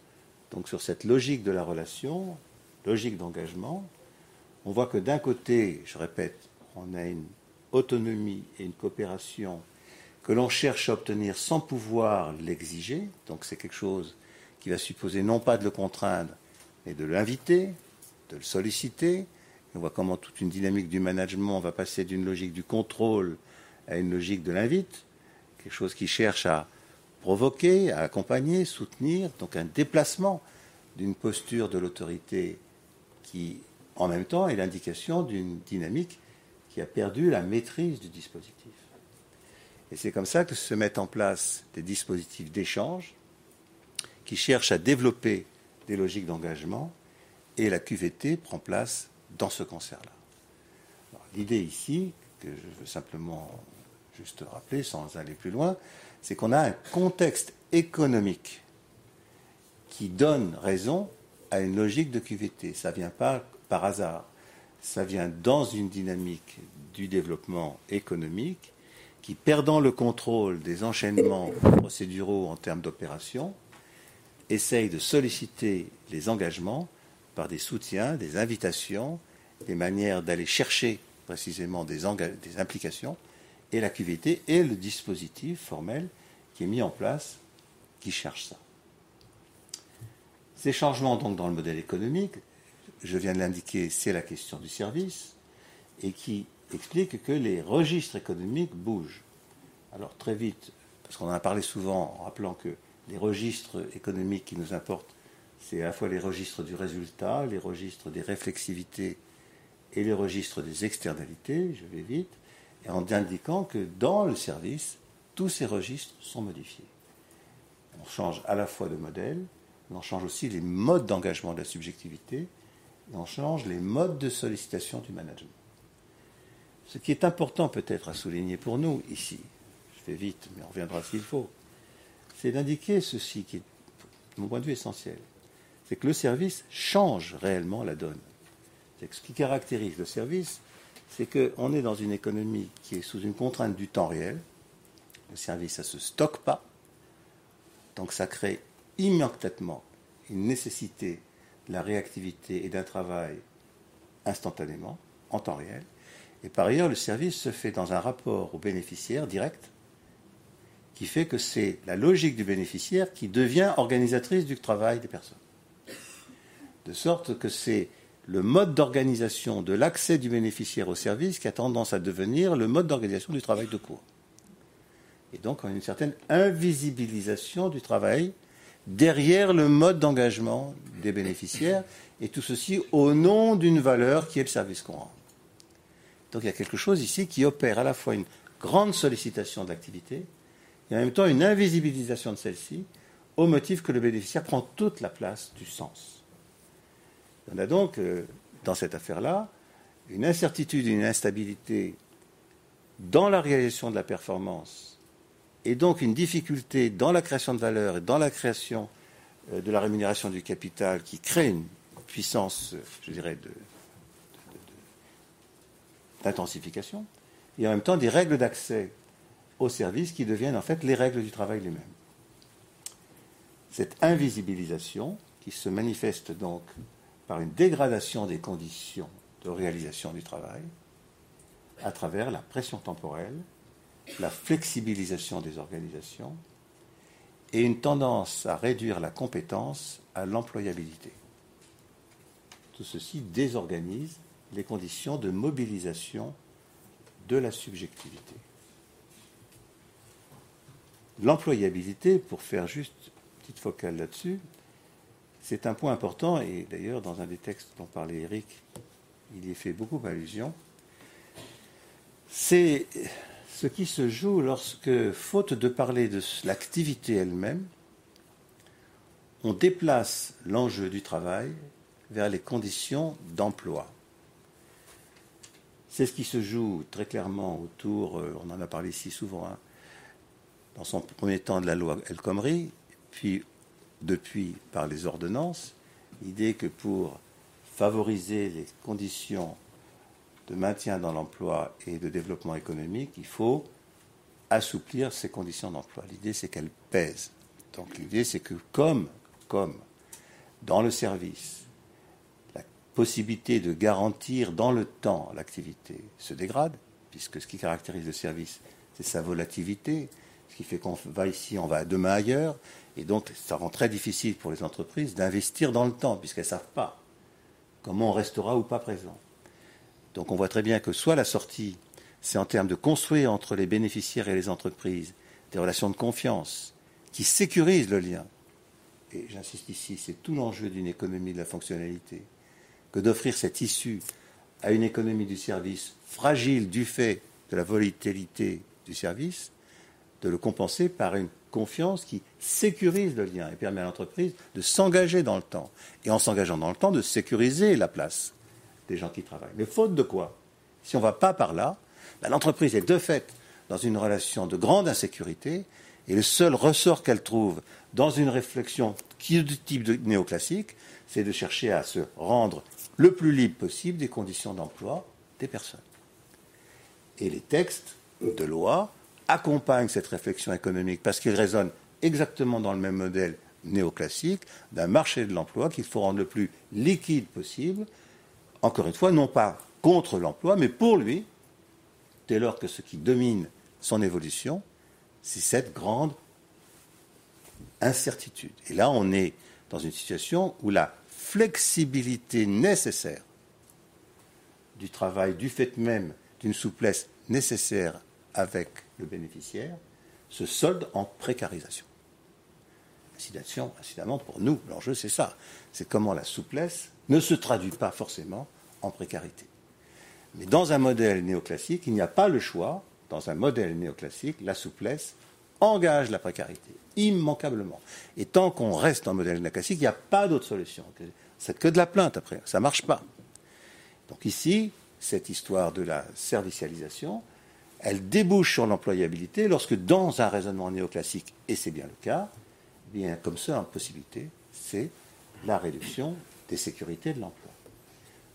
donc sur cette logique de la relation, logique d'engagement, on voit que d'un côté, je répète, on a une autonomie et une coopération que l'on cherche à obtenir sans pouvoir l'exiger, donc c'est quelque chose qui va supposer non pas de le contraindre, mais de l'inviter, de le solliciter. on voit comment toute une dynamique du management va passer d'une logique du contrôle à une logique de l'invite, quelque chose qui cherche à provoquer, à accompagner, soutenir, donc un déplacement d'une posture de l'autorité qui, en même temps, est l'indication d'une dynamique qui a perdu la maîtrise du dispositif. Et c'est comme ça que se mettent en place des dispositifs d'échange qui cherchent à développer des logiques d'engagement et la QVT prend place dans ce concert-là. L'idée ici, que je veux simplement juste rappeler sans aller plus loin, c'est qu'on a un contexte économique qui donne raison à une logique de QVT. Ça ne vient pas par hasard ça vient dans une dynamique du développement économique qui, perdant le contrôle des enchaînements procéduraux en termes d'opération, essaye de solliciter les engagements par des soutiens, des invitations, des manières d'aller chercher précisément des, des, implications, et la QVT est le dispositif formel qui est mis en place qui cherche ça. Ces changements donc dans le modèle économique je viens de l'indiquer, c'est la question du service, et qui explique que les registres économiques bougent. Alors très vite, parce qu'on en a parlé souvent en rappelant que les registres économiques qui nous importent, c'est à la fois les registres du résultat, les registres des réflexivités et les registres des externalités, je vais vite, et en indiquant que dans le service, tous ces registres sont modifiés. On change à la fois de modèle, on change aussi les modes d'engagement de la subjectivité, et on change les modes de sollicitation du management. Ce qui est important peut-être à souligner pour nous ici, je vais vite, mais on reviendra s'il faut, c'est d'indiquer ceci qui est, de mon point de vue, essentiel. C'est que le service change réellement la donne. ce qui caractérise le service, c'est qu'on est dans une économie qui est sous une contrainte du temps réel. Le service, ça ne se stocke pas. Donc ça crée immédiatement une nécessité la réactivité et d'un travail instantanément, en temps réel. Et par ailleurs, le service se fait dans un rapport au bénéficiaire direct, qui fait que c'est la logique du bénéficiaire qui devient organisatrice du travail des personnes. De sorte que c'est le mode d'organisation de l'accès du bénéficiaire au service qui a tendance à devenir le mode d'organisation du travail de cours. Et donc, une certaine invisibilisation du travail derrière le mode d'engagement des bénéficiaires, et tout ceci au nom d'une valeur qui est le service qu'on rend. Donc il y a quelque chose ici qui opère à la fois une grande sollicitation de l'activité et en même temps une invisibilisation de celle-ci au motif que le bénéficiaire prend toute la place du sens. On a donc, euh, dans cette affaire-là, une incertitude, une instabilité dans la réalisation de la performance et donc une difficulté dans la création de valeur et dans la création euh, de la rémunération du capital qui crée une puissance, je dirais, d'intensification, et en même temps des règles d'accès aux services qui deviennent en fait les règles du travail les mêmes. Cette invisibilisation, qui se manifeste donc par une dégradation des conditions de réalisation du travail, à travers la pression temporelle, la flexibilisation des organisations et une tendance à réduire la compétence à l'employabilité. Tout ceci désorganise les conditions de mobilisation de la subjectivité. L'employabilité, pour faire juste une petite focale là-dessus, c'est un point important, et d'ailleurs dans un des textes dont parlait Eric, il y fait beaucoup allusion. C'est ce qui se joue lorsque, faute de parler de l'activité elle-même, on déplace l'enjeu du travail vers les conditions d'emploi. C'est ce qui se joue très clairement autour, euh, on en a parlé ici souvent, hein, dans son premier temps de la loi El Khomri, puis depuis par les ordonnances, l'idée que pour favoriser les conditions de maintien dans l'emploi et de développement économique, il faut assouplir ces conditions d'emploi. L'idée, c'est qu'elles pèsent. Donc l'idée, c'est que comme, comme dans le service, la possibilité de garantir dans le temps l'activité se dégrade, puisque ce qui caractérise le service, c'est sa volatilité, ce qui fait qu'on va ici, on va demain ailleurs, et donc ça rend très difficile pour les entreprises d'investir dans le temps, puisqu'elles ne savent pas comment on restera ou pas présent. Donc on voit très bien que soit la sortie, c'est en termes de construire entre les bénéficiaires et les entreprises des relations de confiance qui sécurisent le lien. Et j'insiste ici, c'est tout l'enjeu d'une économie de la fonctionnalité, que d'offrir cette issue à une économie du service fragile du fait de la volatilité du service, de le compenser par une confiance qui sécurise le lien et permet à l'entreprise de s'engager dans le temps. Et en s'engageant dans le temps, de sécuriser la place des gens qui travaillent. Mais faute de quoi Si on ne va pas par là, ben, l'entreprise est de fait dans une relation de grande insécurité et le seul ressort qu'elle trouve dans une réflexion qui est du type néoclassique, c'est de chercher à se rendre le plus libre possible des conditions d'emploi des personnes. Et les textes de loi accompagnent cette réflexion économique parce qu'ils résonnent exactement dans le même modèle néoclassique d'un marché de l'emploi qu'il faut rendre le plus liquide possible encore une fois, non pas contre l'emploi, mais pour lui, dès lors que ce qui domine son évolution, c'est cette grande incertitude. Et là, on est dans une situation où la flexibilité nécessaire du travail, du fait même d'une souplesse nécessaire avec le bénéficiaire, se solde en précarisation. Incidemment, pour nous, l'enjeu c'est ça. C'est comment la souplesse ne se traduit pas forcément en précarité. Mais dans un modèle néoclassique, il n'y a pas le choix. Dans un modèle néoclassique, la souplesse engage la précarité, immanquablement. Et tant qu'on reste en modèle néoclassique, il n'y a pas d'autre solution. C'est que de la plainte après, ça ne marche pas. Donc ici, cette histoire de la servicialisation, elle débouche sur l'employabilité lorsque dans un raisonnement néoclassique, et c'est bien le cas, bien comme ça, en possibilité, c'est la réduction des sécurités de l'emploi.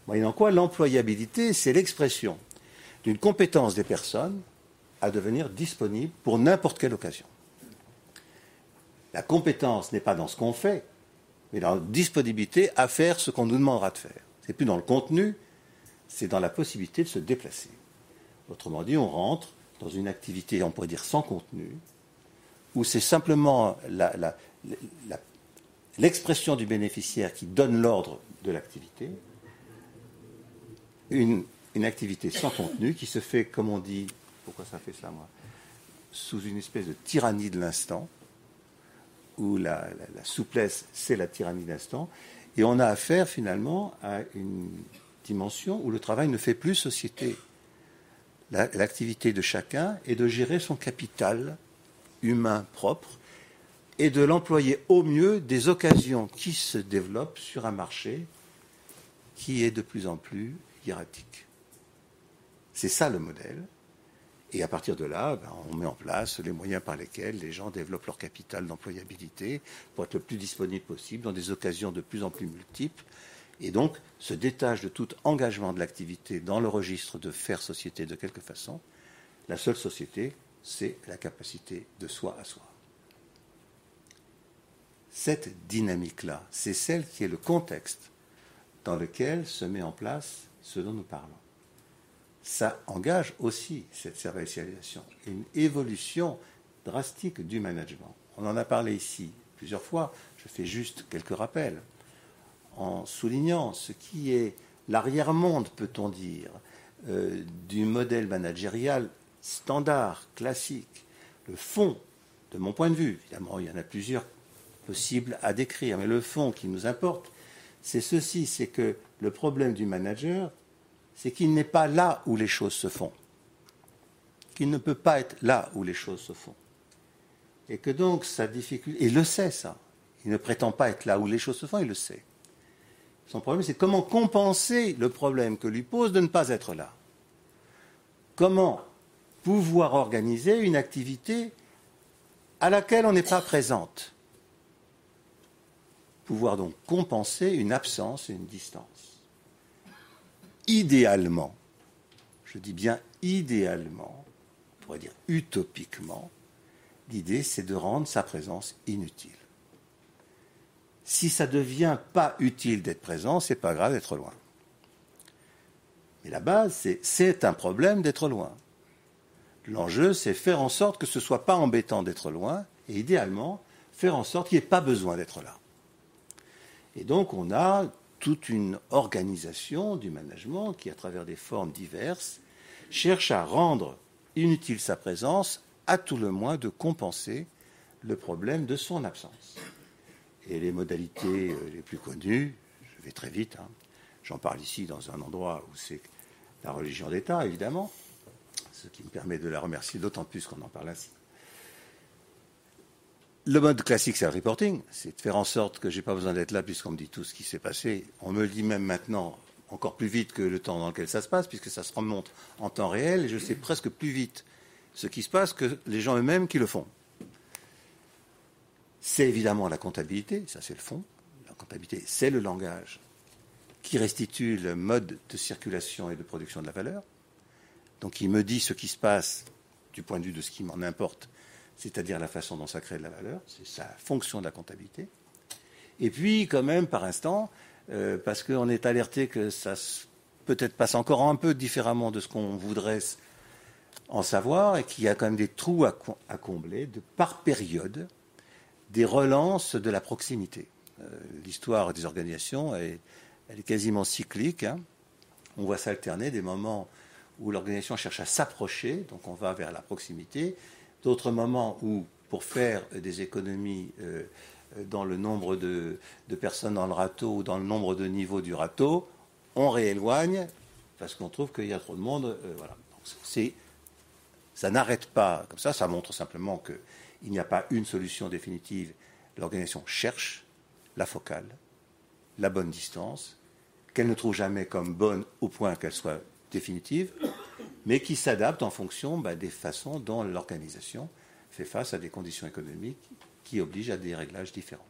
Moyennant quoi, l'employabilité, c'est l'expression d'une compétence des personnes à devenir disponible pour n'importe quelle occasion. La compétence n'est pas dans ce qu'on fait, mais dans la disponibilité à faire ce qu'on nous demandera de faire. C'est plus dans le contenu, c'est dans la possibilité de se déplacer. Autrement dit, on rentre dans une activité, on pourrait dire sans contenu, où c'est simplement l'expression du bénéficiaire qui donne l'ordre de l'activité, une, activité sans contenu qui se fait, comme on dit, pourquoi ça fait ça moi, sous une espèce de tyrannie de l'instant, où la, souplesse, c'est la tyrannie de l'instant, et on a affaire finalement à une dimension où le travail ne fait plus société. L'activité de chacun est de gérer son capital humain propre et de l'employer au mieux des occasions qui se développent sur un marché qui est de plus en plus hiératique. C'est ça le modèle. Et à partir de là, ben, on met en place les moyens par lesquels les gens développent leur capital d'employabilité pour être le plus disponible possible dans des occasions de plus en plus multiples. Et donc se détache de tout engagement de l'activité dans le registre de faire société de quelque façon. La seule société, c'est la capacité de soi à soi. Cette dynamique-là, c'est celle qui est le contexte dans lequel se met en place ce dont nous parlons. Ça engage aussi cette servicialisation, une évolution drastique du management. On en a parlé ici plusieurs fois, je fais juste quelques rappels, en soulignant ce qui est l'arrière-monde, peut-on dire, euh, du modèle managérial standard, classique. Le fond de mon point de vue. Évidemment, il y en a plusieurs possibles à décrire, mais le fond qui nous importe, c'est ceci, c'est que le problème du manager, c'est qu'il n'est pas là où les choses se font, qu'il ne peut pas être là où les choses se font. Et que donc sa difficulté, il le sait ça, il ne prétend pas être là où les choses se font, il le sait. Son problème, c'est comment compenser le problème que lui pose de ne pas être là. Comment pouvoir organiser une activité à laquelle on n'est pas présente. Pouvoir donc compenser une absence et une distance. Idéalement, je dis bien idéalement, on pourrait dire utopiquement, l'idée c'est de rendre sa présence inutile. Si ça ne devient pas utile d'être présent, c'est pas grave d'être loin. Mais la base, c'est c'est un problème d'être loin. L'enjeu, c'est faire en sorte que ce ne soit pas embêtant d'être loin, et idéalement, faire en sorte qu'il n'y ait pas besoin d'être là. Et donc, on a toute une organisation du management qui, à travers des formes diverses, cherche à rendre inutile sa présence, à tout le moins de compenser le problème de son absence. Et les modalités euh, les plus connues, je vais très vite, hein, j'en parle ici dans un endroit où c'est la religion d'État, évidemment, ce qui me permet de la remercier d'autant plus qu'on en parle ainsi. Le mode classique, c'est le reporting, c'est de faire en sorte que je n'ai pas besoin d'être là puisqu'on me dit tout ce qui s'est passé. On me le dit même maintenant encore plus vite que le temps dans lequel ça se passe, puisque ça se remonte en temps réel, et je sais presque plus vite ce qui se passe que les gens eux-mêmes qui le font. C'est évidemment la comptabilité, ça c'est le fond. La comptabilité, c'est le langage qui restitue le mode de circulation et de production de la valeur. Donc il me dit ce qui se passe du point de vue de ce qui m'en importe, c'est-à-dire la façon dont ça crée de la valeur, c'est sa fonction de la comptabilité. Et puis quand même par instant, euh, parce qu'on est alerté que ça peut-être passe encore un peu différemment de ce qu'on voudrait en savoir et qu'il y a quand même des trous à, combler de, par période, des relances de la proximité. Euh, l'histoire des organisations, elle, est quasiment cyclique. Hein. On voit s'alterner des moments où l'organisation cherche à s'approcher, donc on va vers la proximité, d'autres moments où, pour faire des économies euh, dans le nombre de, personnes dans le râteau ou dans le nombre de niveaux du râteau, on rééloigne parce qu'on trouve qu'il y a trop de monde. Euh, voilà. ça n'arrête pas comme ça, ça montre simplement qu'il n'y a pas une solution définitive. L'organisation cherche la focale, la bonne distance, qu'elle ne trouve jamais comme bonne au point qu'elle soit définitive, mais qui s'adapte en fonction bah, des façons dont l'organisation fait face à des conditions économiques qui obligent à des réglages différents.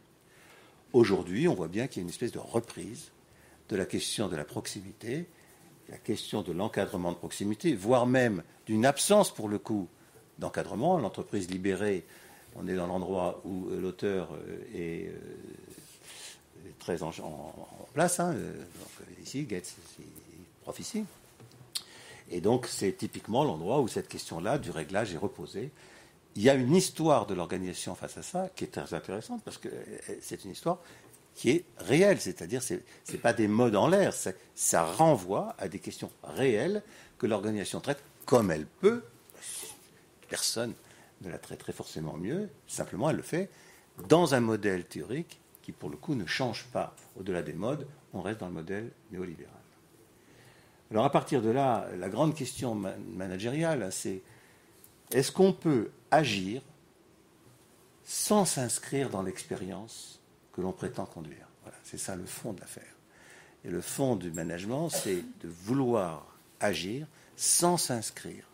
Aujourd'hui, on voit bien qu'il y a une espèce de reprise de la question de la proximité, la question de l'encadrement de proximité, voire même d'une absence pour le coup d'encadrement. L'entreprise libérée, on est dans l'endroit où euh, l'auteur euh, est, euh, très en, place. Hein, ici, Gates, ici. Et donc, c'est typiquement l'endroit où cette question-là du réglage est reposée. Il y a une histoire de l'organisation face à ça qui est très intéressante parce que c'est une histoire qui est réelle, c'est-à-dire ce n'est pas des modes en l'air, ça renvoie à des questions réelles que l'organisation traite comme elle peut. Personne ne la traiterait forcément mieux, simplement elle le fait dans un modèle théorique qui, pour le coup, ne change pas au-delà des modes, on reste dans le modèle néolibéral. Alors à partir de là, la grande question managériale, c'est est-ce qu'on peut agir sans s'inscrire dans l'expérience que l'on prétend conduire? Voilà, C'est ça le fond de l'affaire. Et le fond du management, c'est de vouloir agir sans s'inscrire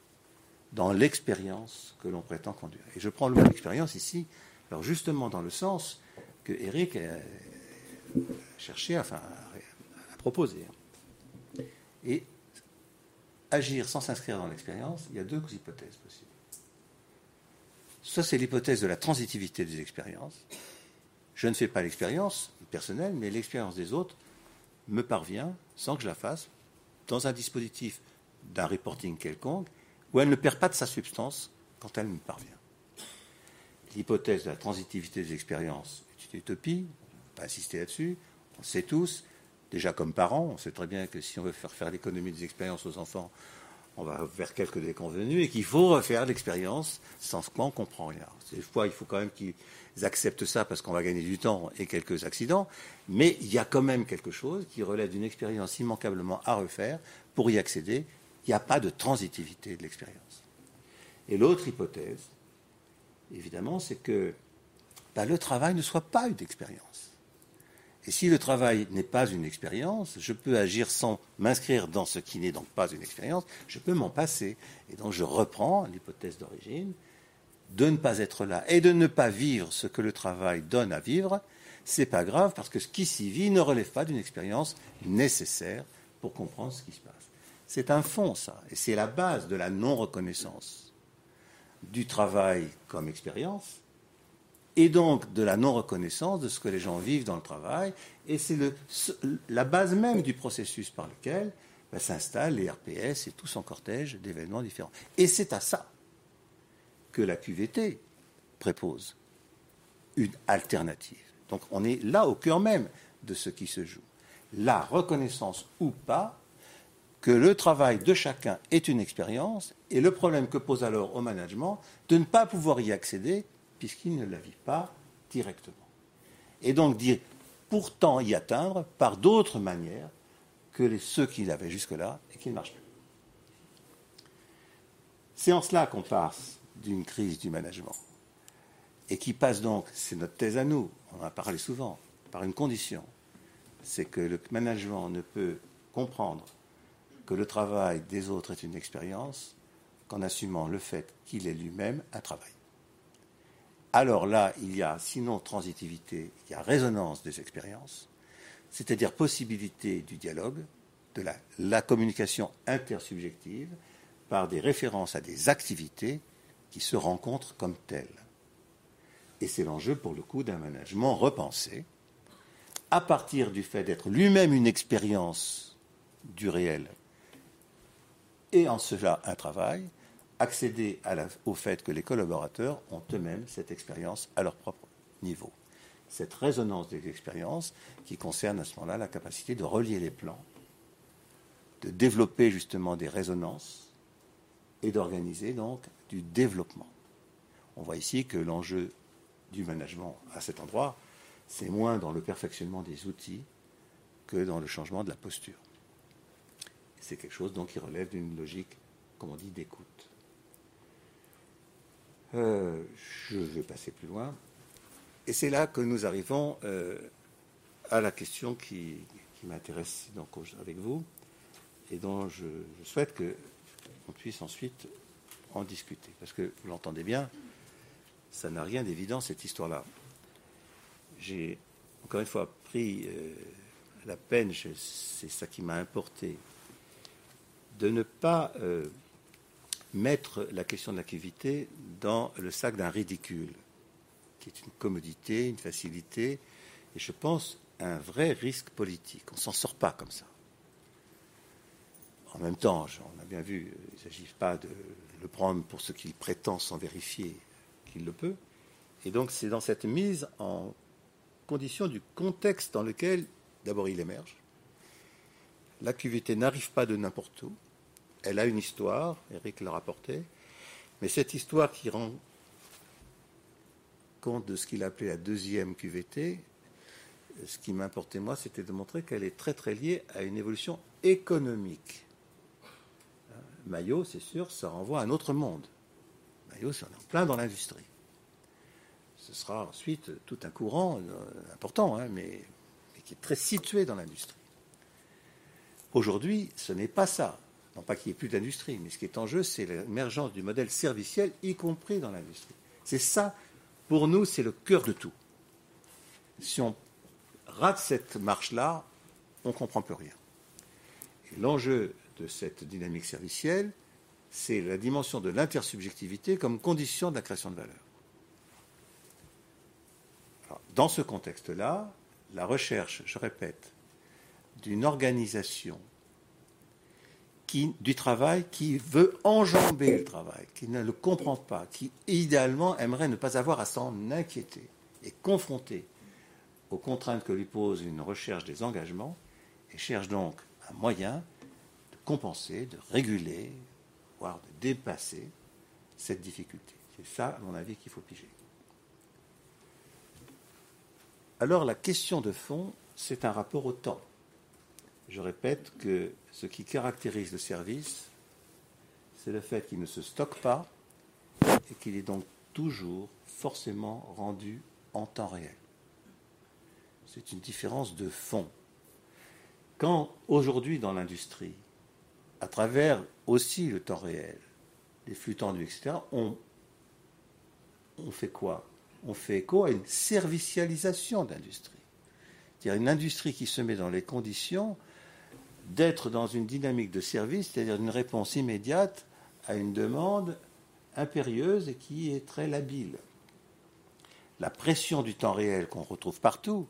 dans l'expérience que l'on prétend conduire. Et je prends le mot expérience ici, alors justement dans le sens que Eric a cherché, enfin, à proposer. Et agir sans s'inscrire dans l'expérience, il y a deux hypothèses possibles. Ça, c'est l'hypothèse de la transitivité des expériences. Je ne fais pas l'expérience personnelle, mais l'expérience des autres me parvient, sans que je la fasse, dans un dispositif d'un reporting quelconque, où elle ne perd pas de sa substance quand elle me parvient. L'hypothèse de la transitivité des expériences est une utopie, on va pas insister là-dessus, on sait tous, Déjà comme parents, on sait très bien que si on veut faire faire l'économie des expériences aux enfants, on va vers quelques déconvenus et qu'il faut refaire l'expérience sans quoi on comprend rien. Des fois, il faut quand même qu'ils acceptent ça parce qu'on va gagner du temps et quelques accidents, mais il y a quand même quelque chose qui relève d'une expérience immanquablement à refaire pour y accéder. Il n'y a pas de transitivité de l'expérience. Et l'autre hypothèse, évidemment, c'est que bah, le travail ne soit pas une expérience. Et si le travail n'est pas une expérience, je peux agir sans m'inscrire dans ce qui n'est donc pas une expérience, je peux m'en passer. Et donc je reprends l'hypothèse d'origine de ne pas être là et de ne pas vivre ce que le travail donne à vivre, c'est pas grave parce que ce qui s'y vit ne relève pas d'une expérience nécessaire pour comprendre ce qui se passe. C'est un fond, ça, et c'est la base de la non-reconnaissance du travail comme expérience et donc de la non-reconnaissance de ce que les gens vivent dans le travail. Et c'est la base même du processus par lequel ben, s'installent les RPS et tout son cortège d'événements différents. Et c'est à ça que la QVT prépose une alternative. Donc on est là au cœur même de ce qui se joue. La reconnaissance ou pas que le travail de chacun est une expérience et le problème que pose alors au management de ne pas pouvoir y accéder puisqu'il ne la vit pas directement. Et donc dire pourtant y atteindre par d'autres manières que ceux qu'il avait jusque-là et qui ne marchent plus. C'est en cela qu'on passe d'une crise du management et qui passe donc, c'est notre thèse à nous, on en a parlé souvent, par une condition, c'est que le management ne peut comprendre que le travail des autres est une expérience qu'en assumant le fait qu'il est lui-même un travail alors là, il y a sinon transitivité, il y a résonance des expériences, c'est-à-dire possibilité du dialogue, de la, communication intersubjective par des références à des activités qui se rencontrent comme telles. Et c'est l'enjeu, pour le coup, d'un management repensé, à partir du fait d'être lui-même une expérience du réel et en cela un travail, accéder au fait que les collaborateurs ont eux-mêmes cette expérience à leur propre niveau. Cette résonance des expériences qui concerne à ce moment-là la capacité de relier les plans, de développer justement des résonances et d'organiser donc du développement. On voit ici que l'enjeu du management à cet endroit, c'est moins dans le perfectionnement des outils que dans le changement de la posture. C'est quelque chose qui relève d'une logique, comme on dit, d'écoute. Euh, je vais passer plus loin. Et c'est là que nous arrivons euh, à la question qui, m'intéresse donc avec vous et dont je, souhaite qu'on puisse ensuite en discuter. Parce que vous l'entendez bien, ça n'a rien d'évident cette histoire-là. J'ai encore une fois pris euh, la peine, c'est ça qui m'a importé, de ne pas mettre la question de l'activité dans le sac d'un ridicule, qui est une commodité, une facilité, et je pense un vrai risque politique. On ne s'en sort pas comme ça. En même temps, on a bien vu, il ne s'agit pas de le prendre pour ce qu'il prétend sans vérifier qu'il le peut. Et donc c'est dans cette mise en condition du contexte dans lequel d'abord il émerge. L'activité n'arrive pas de n'importe où elle a une histoire, Eric l'a rapporté, mais cette histoire qui rend compte de ce qu'il appelait la deuxième QVT, ce qui m'importait moi, c'était de montrer qu'elle est très très liée à une évolution économique. Maillot, c'est sûr, ça renvoie à un autre monde. Maillot, c'est en plein dans l'industrie. Ce sera ensuite tout un courant euh, important, hein, mais qui est très situé dans l'industrie. Aujourd'hui, ce n'est pas ça non pas qu'il n'y ait plus d'industrie, mais ce qui est en jeu, c'est l'émergence du modèle serviciel, y compris dans l'industrie. C'est ça, pour nous, c'est le cœur de tout. Si on rate cette marche-là, on ne comprend plus rien. Et l'enjeu de cette dynamique servicielle, c'est la dimension de l'intersubjectivité comme condition de la création de valeur. dans ce contexte-là, la recherche, je répète, d'une organisation du travail qui veut enjamber le travail, qui ne le comprend pas, qui idéalement aimerait ne pas avoir à s'en inquiéter et confronter aux contraintes que lui pose une recherche des engagements et cherche donc un moyen de compenser, de réguler, voire de dépasser cette difficulté. C'est ça, à mon avis, qu'il faut piger. Alors la question de fond, c'est un rapport au temps. Je répète que ce qui caractérise le service, c'est le fait qu'il ne se stocke pas et qu'il est donc toujours forcément rendu en temps réel. C'est une différence de fond. Quand aujourd'hui dans l'industrie, à travers aussi le temps réel, les flux tendus, etc., on, fait quoi? On fait écho à une servicialisation d'industrie. C'est-à-dire une industrie qui se met dans les conditions d'être dans une dynamique de service, c'est-à-dire une réponse immédiate à une demande impérieuse et qui est très labile. La pression du temps réel qu'on retrouve partout,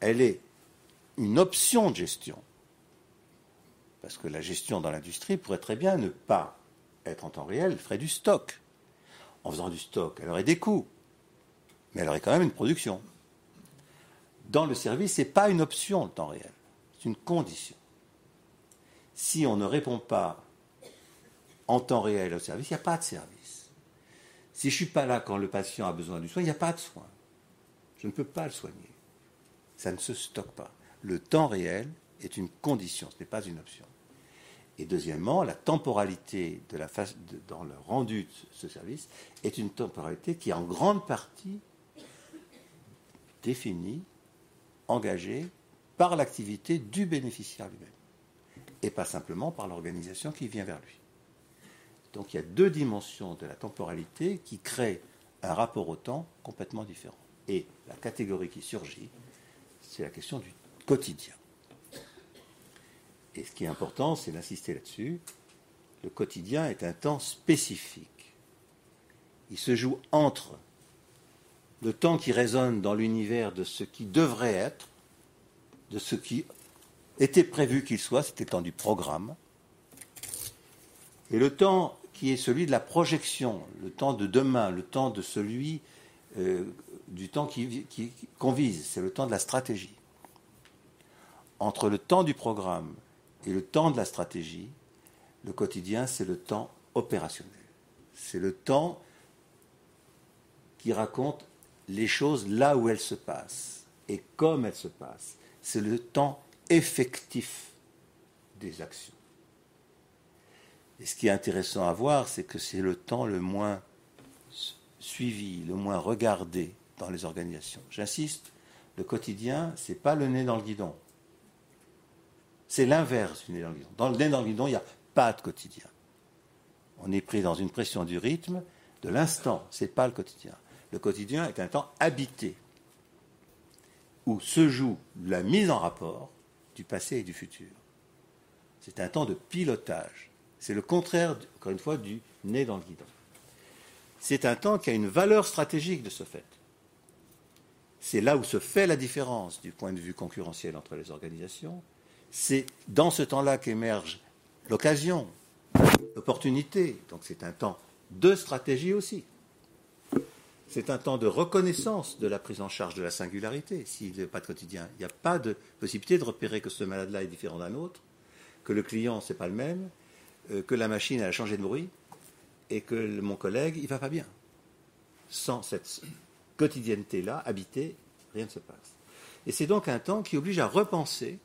elle est une option de gestion. Parce que la gestion dans l'industrie pourrait très bien ne pas être en temps réel, elle ferait du stock. En faisant du stock, elle aurait des coûts, mais elle aurait quand même une production. Dans le service, ce n'est pas une option le temps réel, c'est une condition. Si on ne répond pas en temps réel au service, il n'y a pas de service. Si je ne suis pas là quand le patient a besoin du soin, il n'y a pas de soin. Je ne peux pas le soigner. Ça ne se stocke pas. Le temps réel est une condition, ce n'est pas une option. Et deuxièmement, la temporalité de la dans le rendu de ce service est une temporalité qui est en grande partie définie, engagée par l'activité du bénéficiaire lui-même, et pas simplement par l'organisation qui vient vers lui. Donc il y a deux dimensions de la temporalité qui créent un rapport au temps complètement différent. Et la catégorie qui surgit, c'est la question du quotidien. Et ce qui est important, c'est d'insister là-dessus. Le quotidien est un temps spécifique. Il se joue entre le temps qui résonne dans l'univers de ce qui devrait être, de ce qui était prévu qu'il soit, c'était temps du programme, et le temps qui est celui de la projection, le temps de demain, le temps de celui euh, du temps qu'on vise, c'est le temps de la stratégie. Entre le temps du programme et le temps de la stratégie, le quotidien, c'est le temps opérationnel. C'est le temps qui raconte les choses là où elles se passent et comme elles se passent. C'est le temps effectif des actions. Et ce qui est intéressant à voir, c'est que c'est le temps le moins suivi, le moins regardé dans les organisations. J'insiste, le quotidien, ce n'est pas le nez dans le guidon. C'est l'inverse du nez dans le guidon. Dans le nez dans le guidon, il n'y a pas de quotidien. On est pris dans une pression du rythme, de l'instant. Ce n'est pas le quotidien. Le quotidien est un temps habité, où se joue la mise en rapport du passé et du futur. C'est un temps de pilotage. C'est le contraire, encore une fois, du nez dans le guidon. C'est un temps qui a une valeur stratégique de ce fait. C'est là où se fait la différence du point de vue concurrentiel entre les organisations. C'est dans ce temps-là qu'émerge l'occasion, l'opportunité. Donc c'est un temps de stratégie aussi. C'est un temps de reconnaissance de la prise en charge de la singularité. S'il n'y a pas de quotidien, il n'y a pas de possibilité de repérer que ce malade-là est différent d'un autre, que le client, n'est pas le même, euh, que la machine a changé de bruit et que mon collègue, il va pas bien. Sans cette quotidienneté-là, habitée, rien ne se passe. Et c'est donc un temps qui oblige à repenser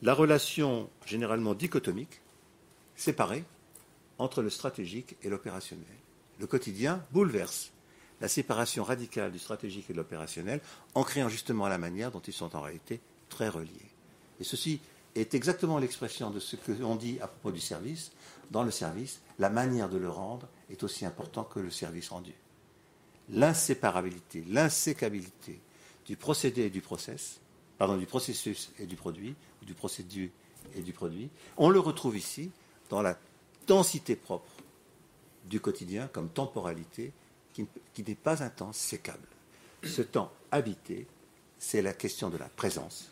la relation généralement dichotomique, séparée, entre le stratégique et l'opérationnel. Le quotidien bouleverse la séparation radicale du stratégique et de l'opérationnel en créant justement la manière dont ils sont en réalité très reliés. Et ceci est exactement l'expression de ce que l'on dit à propos du service. Dans le service, la manière de le rendre est aussi importante que le service rendu. L'inséparabilité, l'insécabilité du procédé et du process, pardon, du processus et du produit, du procédé et du produit, on le retrouve ici dans la densité propre du quotidien comme temporalité qui, n'est pas un temps sécable. Ce temps habité, c'est la question de la présence,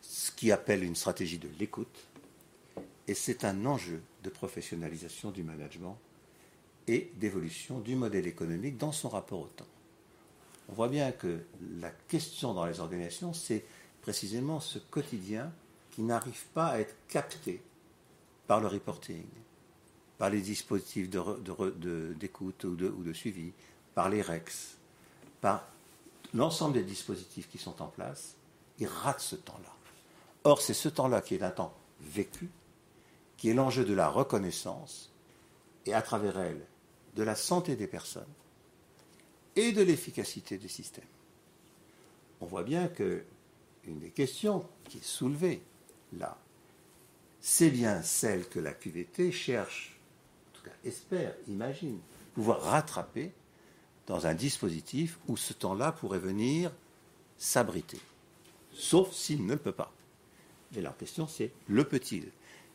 ce qui appelle une stratégie de l'écoute, et c'est un enjeu de professionnalisation du management et d'évolution du modèle économique dans son rapport au temps. On voit bien que la question dans les organisations, c'est précisément ce quotidien qui n'arrive pas à être capté par le reporting, par les dispositifs d'écoute ou, de suivi, par les REX, par l'ensemble des dispositifs qui sont en place, ils ratent ce temps-là. Or, c'est ce temps-là qui est un temps vécu, qui est l'enjeu de la reconnaissance, et à travers elle, de la santé des personnes et de l'efficacité des systèmes. On voit bien que une des questions qui est soulevée là, c'est bien celle que la QVT cherche, tout cas espère, imagine, pouvoir rattraper dans un dispositif où ce temps-là pourrait venir s'abriter, sauf s'il ne peut pas. Mais la question, c'est le peut-il?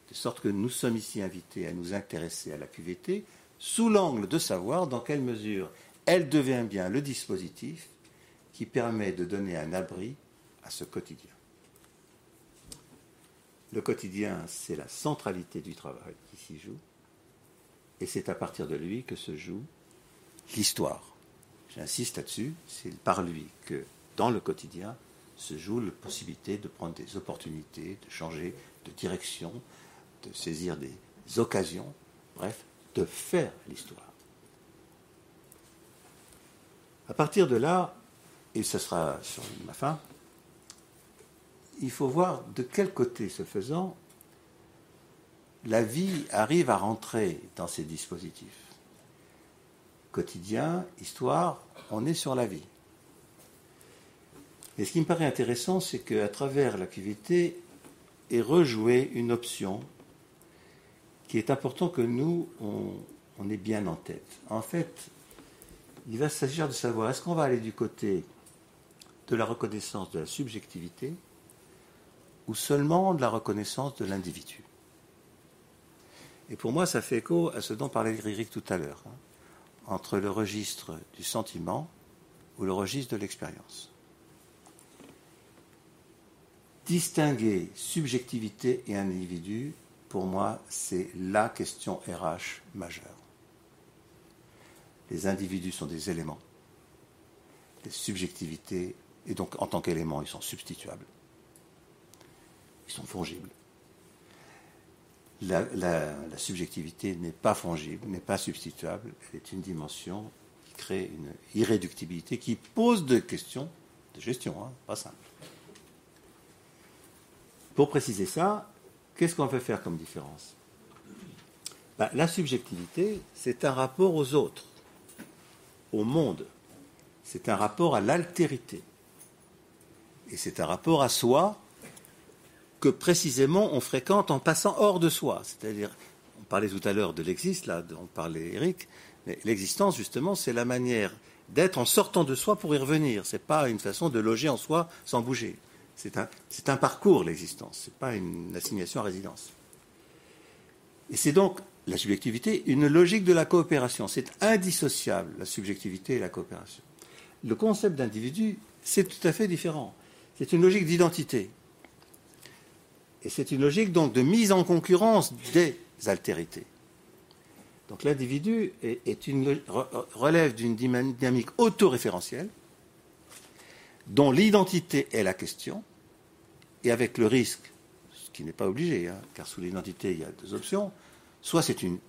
De sorte que nous sommes ici invités à nous intéresser à la QVT sous l'angle de savoir dans quelle mesure elle devient bien le dispositif qui permet de donner un abri à ce quotidien. Le quotidien, c'est la centralité du travail qui s'y joue, et c'est à partir de lui que se joue l'histoire. J'insiste là-dessus, c'est par lui que dans le quotidien se joue la possibilité de prendre des opportunités, de changer de direction, de saisir des occasions, bref, de faire l'histoire. À partir de là, et ce sera sur ma fin, il faut voir de quel côté, ce faisant, la vie arrive à rentrer dans ces dispositifs. Quotidien, histoire, on est sur la vie. Et ce qui me paraît intéressant, c'est qu'à travers l'activité est rejouée une option qui est important que nous, on, on ait bien en tête. En fait, il va s'agir de savoir est-ce qu'on va aller du côté de la reconnaissance de la subjectivité ou seulement de la reconnaissance de l'individu? Et pour moi, ça fait écho à ce dont parlait Gririk tout à l'heure, hein, entre le registre du sentiment ou le registre de l'expérience. Distinguer subjectivité et individu, pour moi, c'est la question RH majeure. Les individus sont des éléments. Les subjectivités, et donc en tant qu'éléments, ils sont substituables ils sont fongibles. La, subjectivité n'est pas fongible, n'est pas substituable, elle est une dimension qui crée une irréductibilité, qui pose des questions de gestion, hein, pas simple. Pour préciser ça, qu'est-ce qu'on veut faire comme différence? Ben, La subjectivité, c'est un rapport aux autres, au monde, c'est un rapport à l'altérité, et c'est un rapport à soi que précisément on fréquente en passant hors de soi. C'est-à-dire, on parlait tout à l'heure de l'existe, là, on parlait Eric, mais l'existence, justement, c'est la manière d'être en sortant de soi pour y revenir. Ce n'est pas une façon de loger en soi sans bouger. C'est un, un, parcours, l'existence. Ce n'est pas une assignation à résidence. Et c'est donc la subjectivité une logique de la coopération. C'est indissociable, la subjectivité et la coopération. Le concept d'individu, c'est tout à fait différent. C'est une logique d'identité. Et c'est une logique donc de mise en concurrence des altérités. Donc l'individu est, une, relève d'une dynamique autoréférentielle dont l'identité est la question, et avec le risque, ce qui n'est pas obligé, hein, car sous l'identité il y a deux options, soit c'est une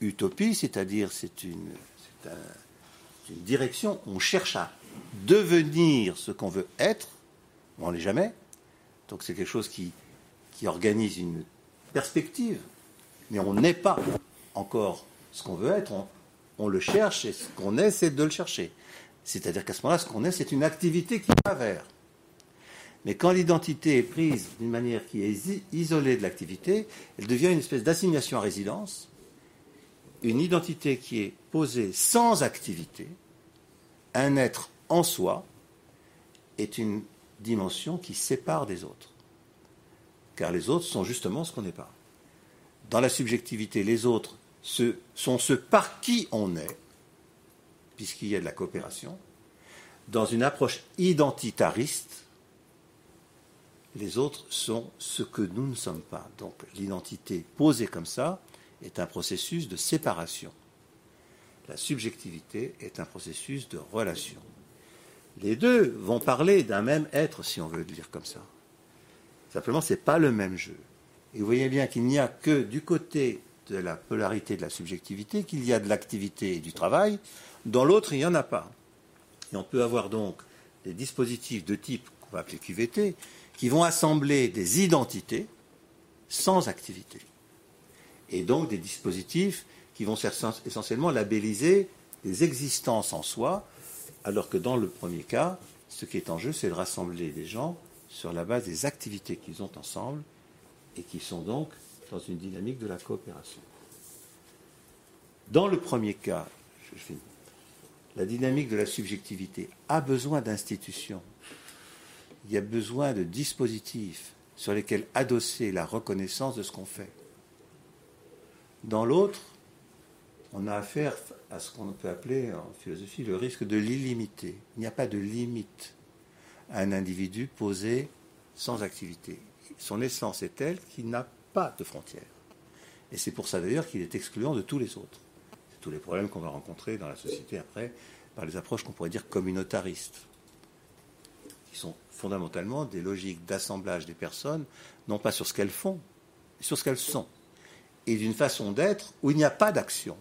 utopie, c'est-à-dire c'est une, une direction, on cherche à devenir ce qu'on veut être, on n'est jamais, donc c'est quelque chose qui qui organise une perspective, mais on n'est pas encore ce qu'on veut être, on, le cherche et ce qu'on est, c'est de le chercher. C'est-à-dire qu'à ce moment-là, ce qu'on est, c'est une activité qui va vers. Mais quand l'identité est prise d'une manière qui est isolée de l'activité, elle devient une espèce d'assignation à résidence, une identité qui est posée sans activité, un être en soi, est une dimension qui sépare des autres car les autres sont justement ce qu'on n'est pas. Dans la subjectivité, les autres sont ce par qui on est, puisqu'il y a de la coopération. Dans une approche identitariste, les autres sont ce que nous ne sommes pas. Donc l'identité posée comme ça est un processus de séparation. La subjectivité est un processus de relation. Les deux vont parler d'un même être, si on veut le dire comme ça. Simplement, ce n'est pas le même jeu. Et vous voyez bien qu'il n'y a que du côté de la polarité de la subjectivité qu'il y a de l'activité et du travail, dans l'autre, il n'y en a pas. Et on peut avoir donc des dispositifs de type qu'on va appeler QVT, qui vont assembler des identités sans activité. Et donc des dispositifs qui vont essentiellement labelliser des existences en soi, alors que dans le premier cas, ce qui est en jeu, c'est de rassembler des gens sur la base des activités qu'ils ont ensemble et qui sont donc dans une dynamique de la coopération. Dans le premier cas, je finis, la dynamique de la subjectivité a besoin d'institutions. Il y a besoin de dispositifs sur lesquels adosser la reconnaissance de ce qu'on fait. Dans l'autre, on a affaire à ce qu'on peut appeler en philosophie le risque de l'illimité. Il n'y a pas de limite un individu posé sans activité. Son essence est telle qu'il n'a pas de frontières. Et c'est pour ça d'ailleurs qu'il est excluant de tous les autres. C'est tous les problèmes qu'on va rencontrer dans la société après par les approches qu'on pourrait dire communautaristes, qui sont fondamentalement des logiques d'assemblage des personnes, non pas sur ce qu'elles font, mais sur ce qu'elles sont. Et d'une façon d'être où il n'y a pas d'action.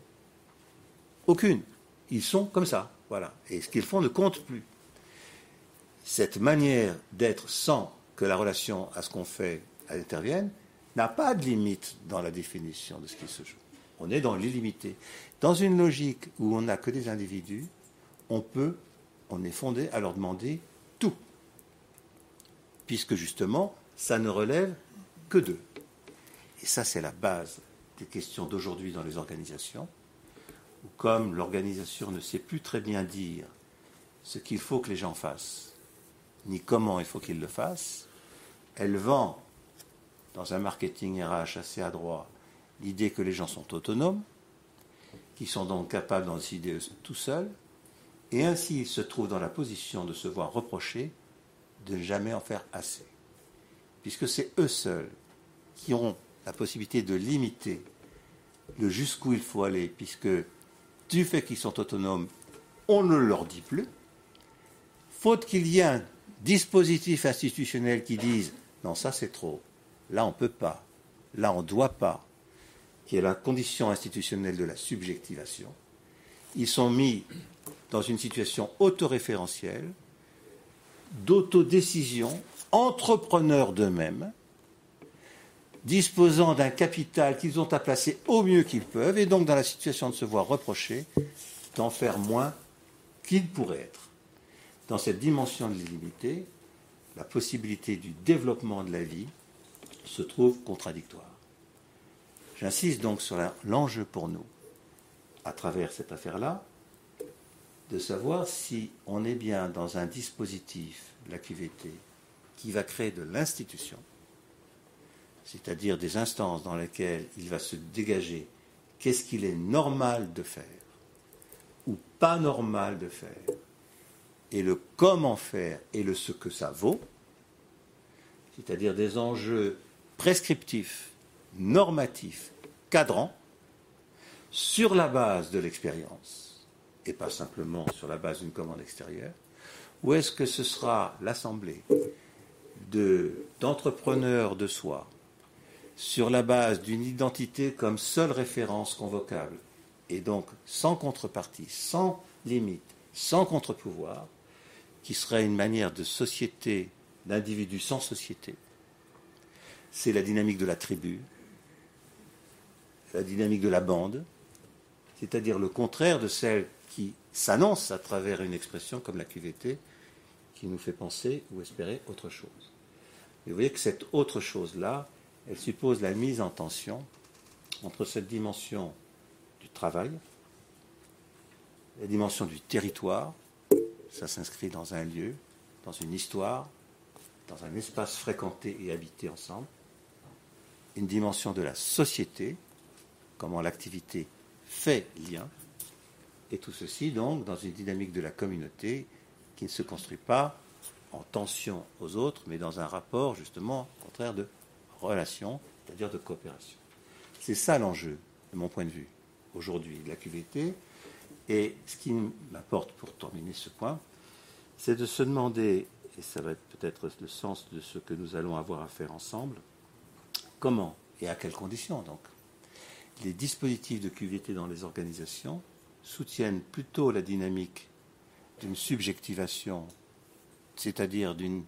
Aucune. Ils sont comme ça. Voilà. Et ce qu'ils font ne compte plus. Cette manière d'être sans que la relation à ce qu'on fait intervienne n'a pas de limite dans la définition de ce qui se joue. On est dans l'illimité. Dans une logique où on n'a que des individus, on peut, on est fondé à leur demander tout. Puisque justement, ça ne relève que d'eux. Et ça, c'est la base des questions d'aujourd'hui dans les organisations comme l'organisation ne sait plus très bien dire ce qu'il faut que les gens fassent, ni comment il faut qu'ils le fassent, elle vend dans un marketing RH assez adroit l'idée que les gens sont autonomes, qu'ils sont donc capables d'en décider tout seuls, et ainsi ils se trouvent dans la position de se voir reprocher de ne jamais en faire assez. Puisque c'est eux seuls qui ont la possibilité de limiter le jusqu'où il faut aller, puisque du fait qu'ils sont autonomes, on ne leur dit plus. Faute qu'il y ait un dispositif institutionnel qui dise non, ça c'est trop, là on ne peut pas, là on ne doit pas, qui est la condition institutionnelle de la subjectivation, ils sont mis dans une situation autoréférentielle, d'autodécision, entrepreneurs d'eux-mêmes, disposant d'un capital qu'ils ont à placer au mieux qu'ils peuvent, et donc dans la situation de se voir reprocher d'en faire moins qu'ils pourraient être. Dans cette dimension de l'illimité, la possibilité du développement de la vie se trouve contradictoire. J'insiste donc sur l'enjeu pour nous, à travers cette affaire-là, de savoir si on est bien dans un dispositif, la QVT, qui va créer de l'institution, c'est-à-dire des instances dans lesquelles il va se dégager qu'est-ce qu'il est normal de faire ou pas normal de faire, et le comment faire et le ce que ça vaut, c'est-à-dire des enjeux prescriptifs, normatifs, cadrants, sur la base de l'expérience, et pas simplement sur la base d'une commande extérieure, ou est-ce que ce sera l'assemblée d'entrepreneurs de soi, sur la base d'une identité comme seule référence convocable, et donc sans contrepartie, sans limite, sans contre-pouvoir, qui serait une manière de société, d'individu sans société. C'est la dynamique de la tribu, la dynamique de la bande, c'est-à-dire le contraire de celle qui s'annonce à travers une expression comme la QVT, qui nous fait penser ou espérer autre chose. Et vous voyez que cette autre chose-là, elle suppose la mise en tension entre cette dimension du travail, la dimension du territoire, ça s'inscrit dans un lieu, dans une histoire, dans un espace fréquenté et habité ensemble, une dimension de la société, comment l'activité fait lien, et tout ceci donc dans une dynamique de la communauté qui ne se construit pas en tension aux autres, mais dans un rapport justement au contraire de relation, c'est-à-dire de coopération. C'est ça l'enjeu, de mon point de vue, aujourd'hui, de la QVT. Et ce qui m'apporte pour terminer ce point, c'est de se demander, et ça va être peut-être le sens de ce que nous allons avoir à faire ensemble, comment et à quelles conditions donc les dispositifs de QVT dans les organisations soutiennent plutôt la dynamique d'une subjectivation, c'est-à-dire d'une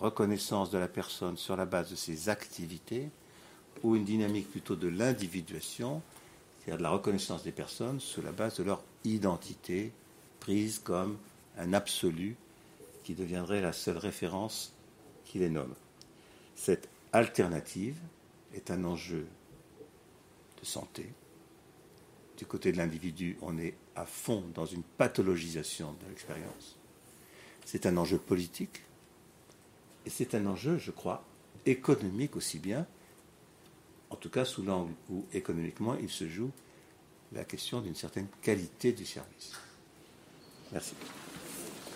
reconnaissance de la personne sur la base de ses activités, ou une dynamique plutôt de l'individuation, c'est-à-dire de la reconnaissance des personnes sur la base de leur identité, prise comme un absolu qui deviendrait la seule référence qui les nomme. Cette alternative est un enjeu de santé. Du côté de l'individu, on est à fond dans une pathologisation de l'expérience. C'est un enjeu politique et c'est un enjeu, je crois, économique aussi bien, en tout cas sous l'angle où économiquement il se joue la question d'une certaine qualité du service. Merci.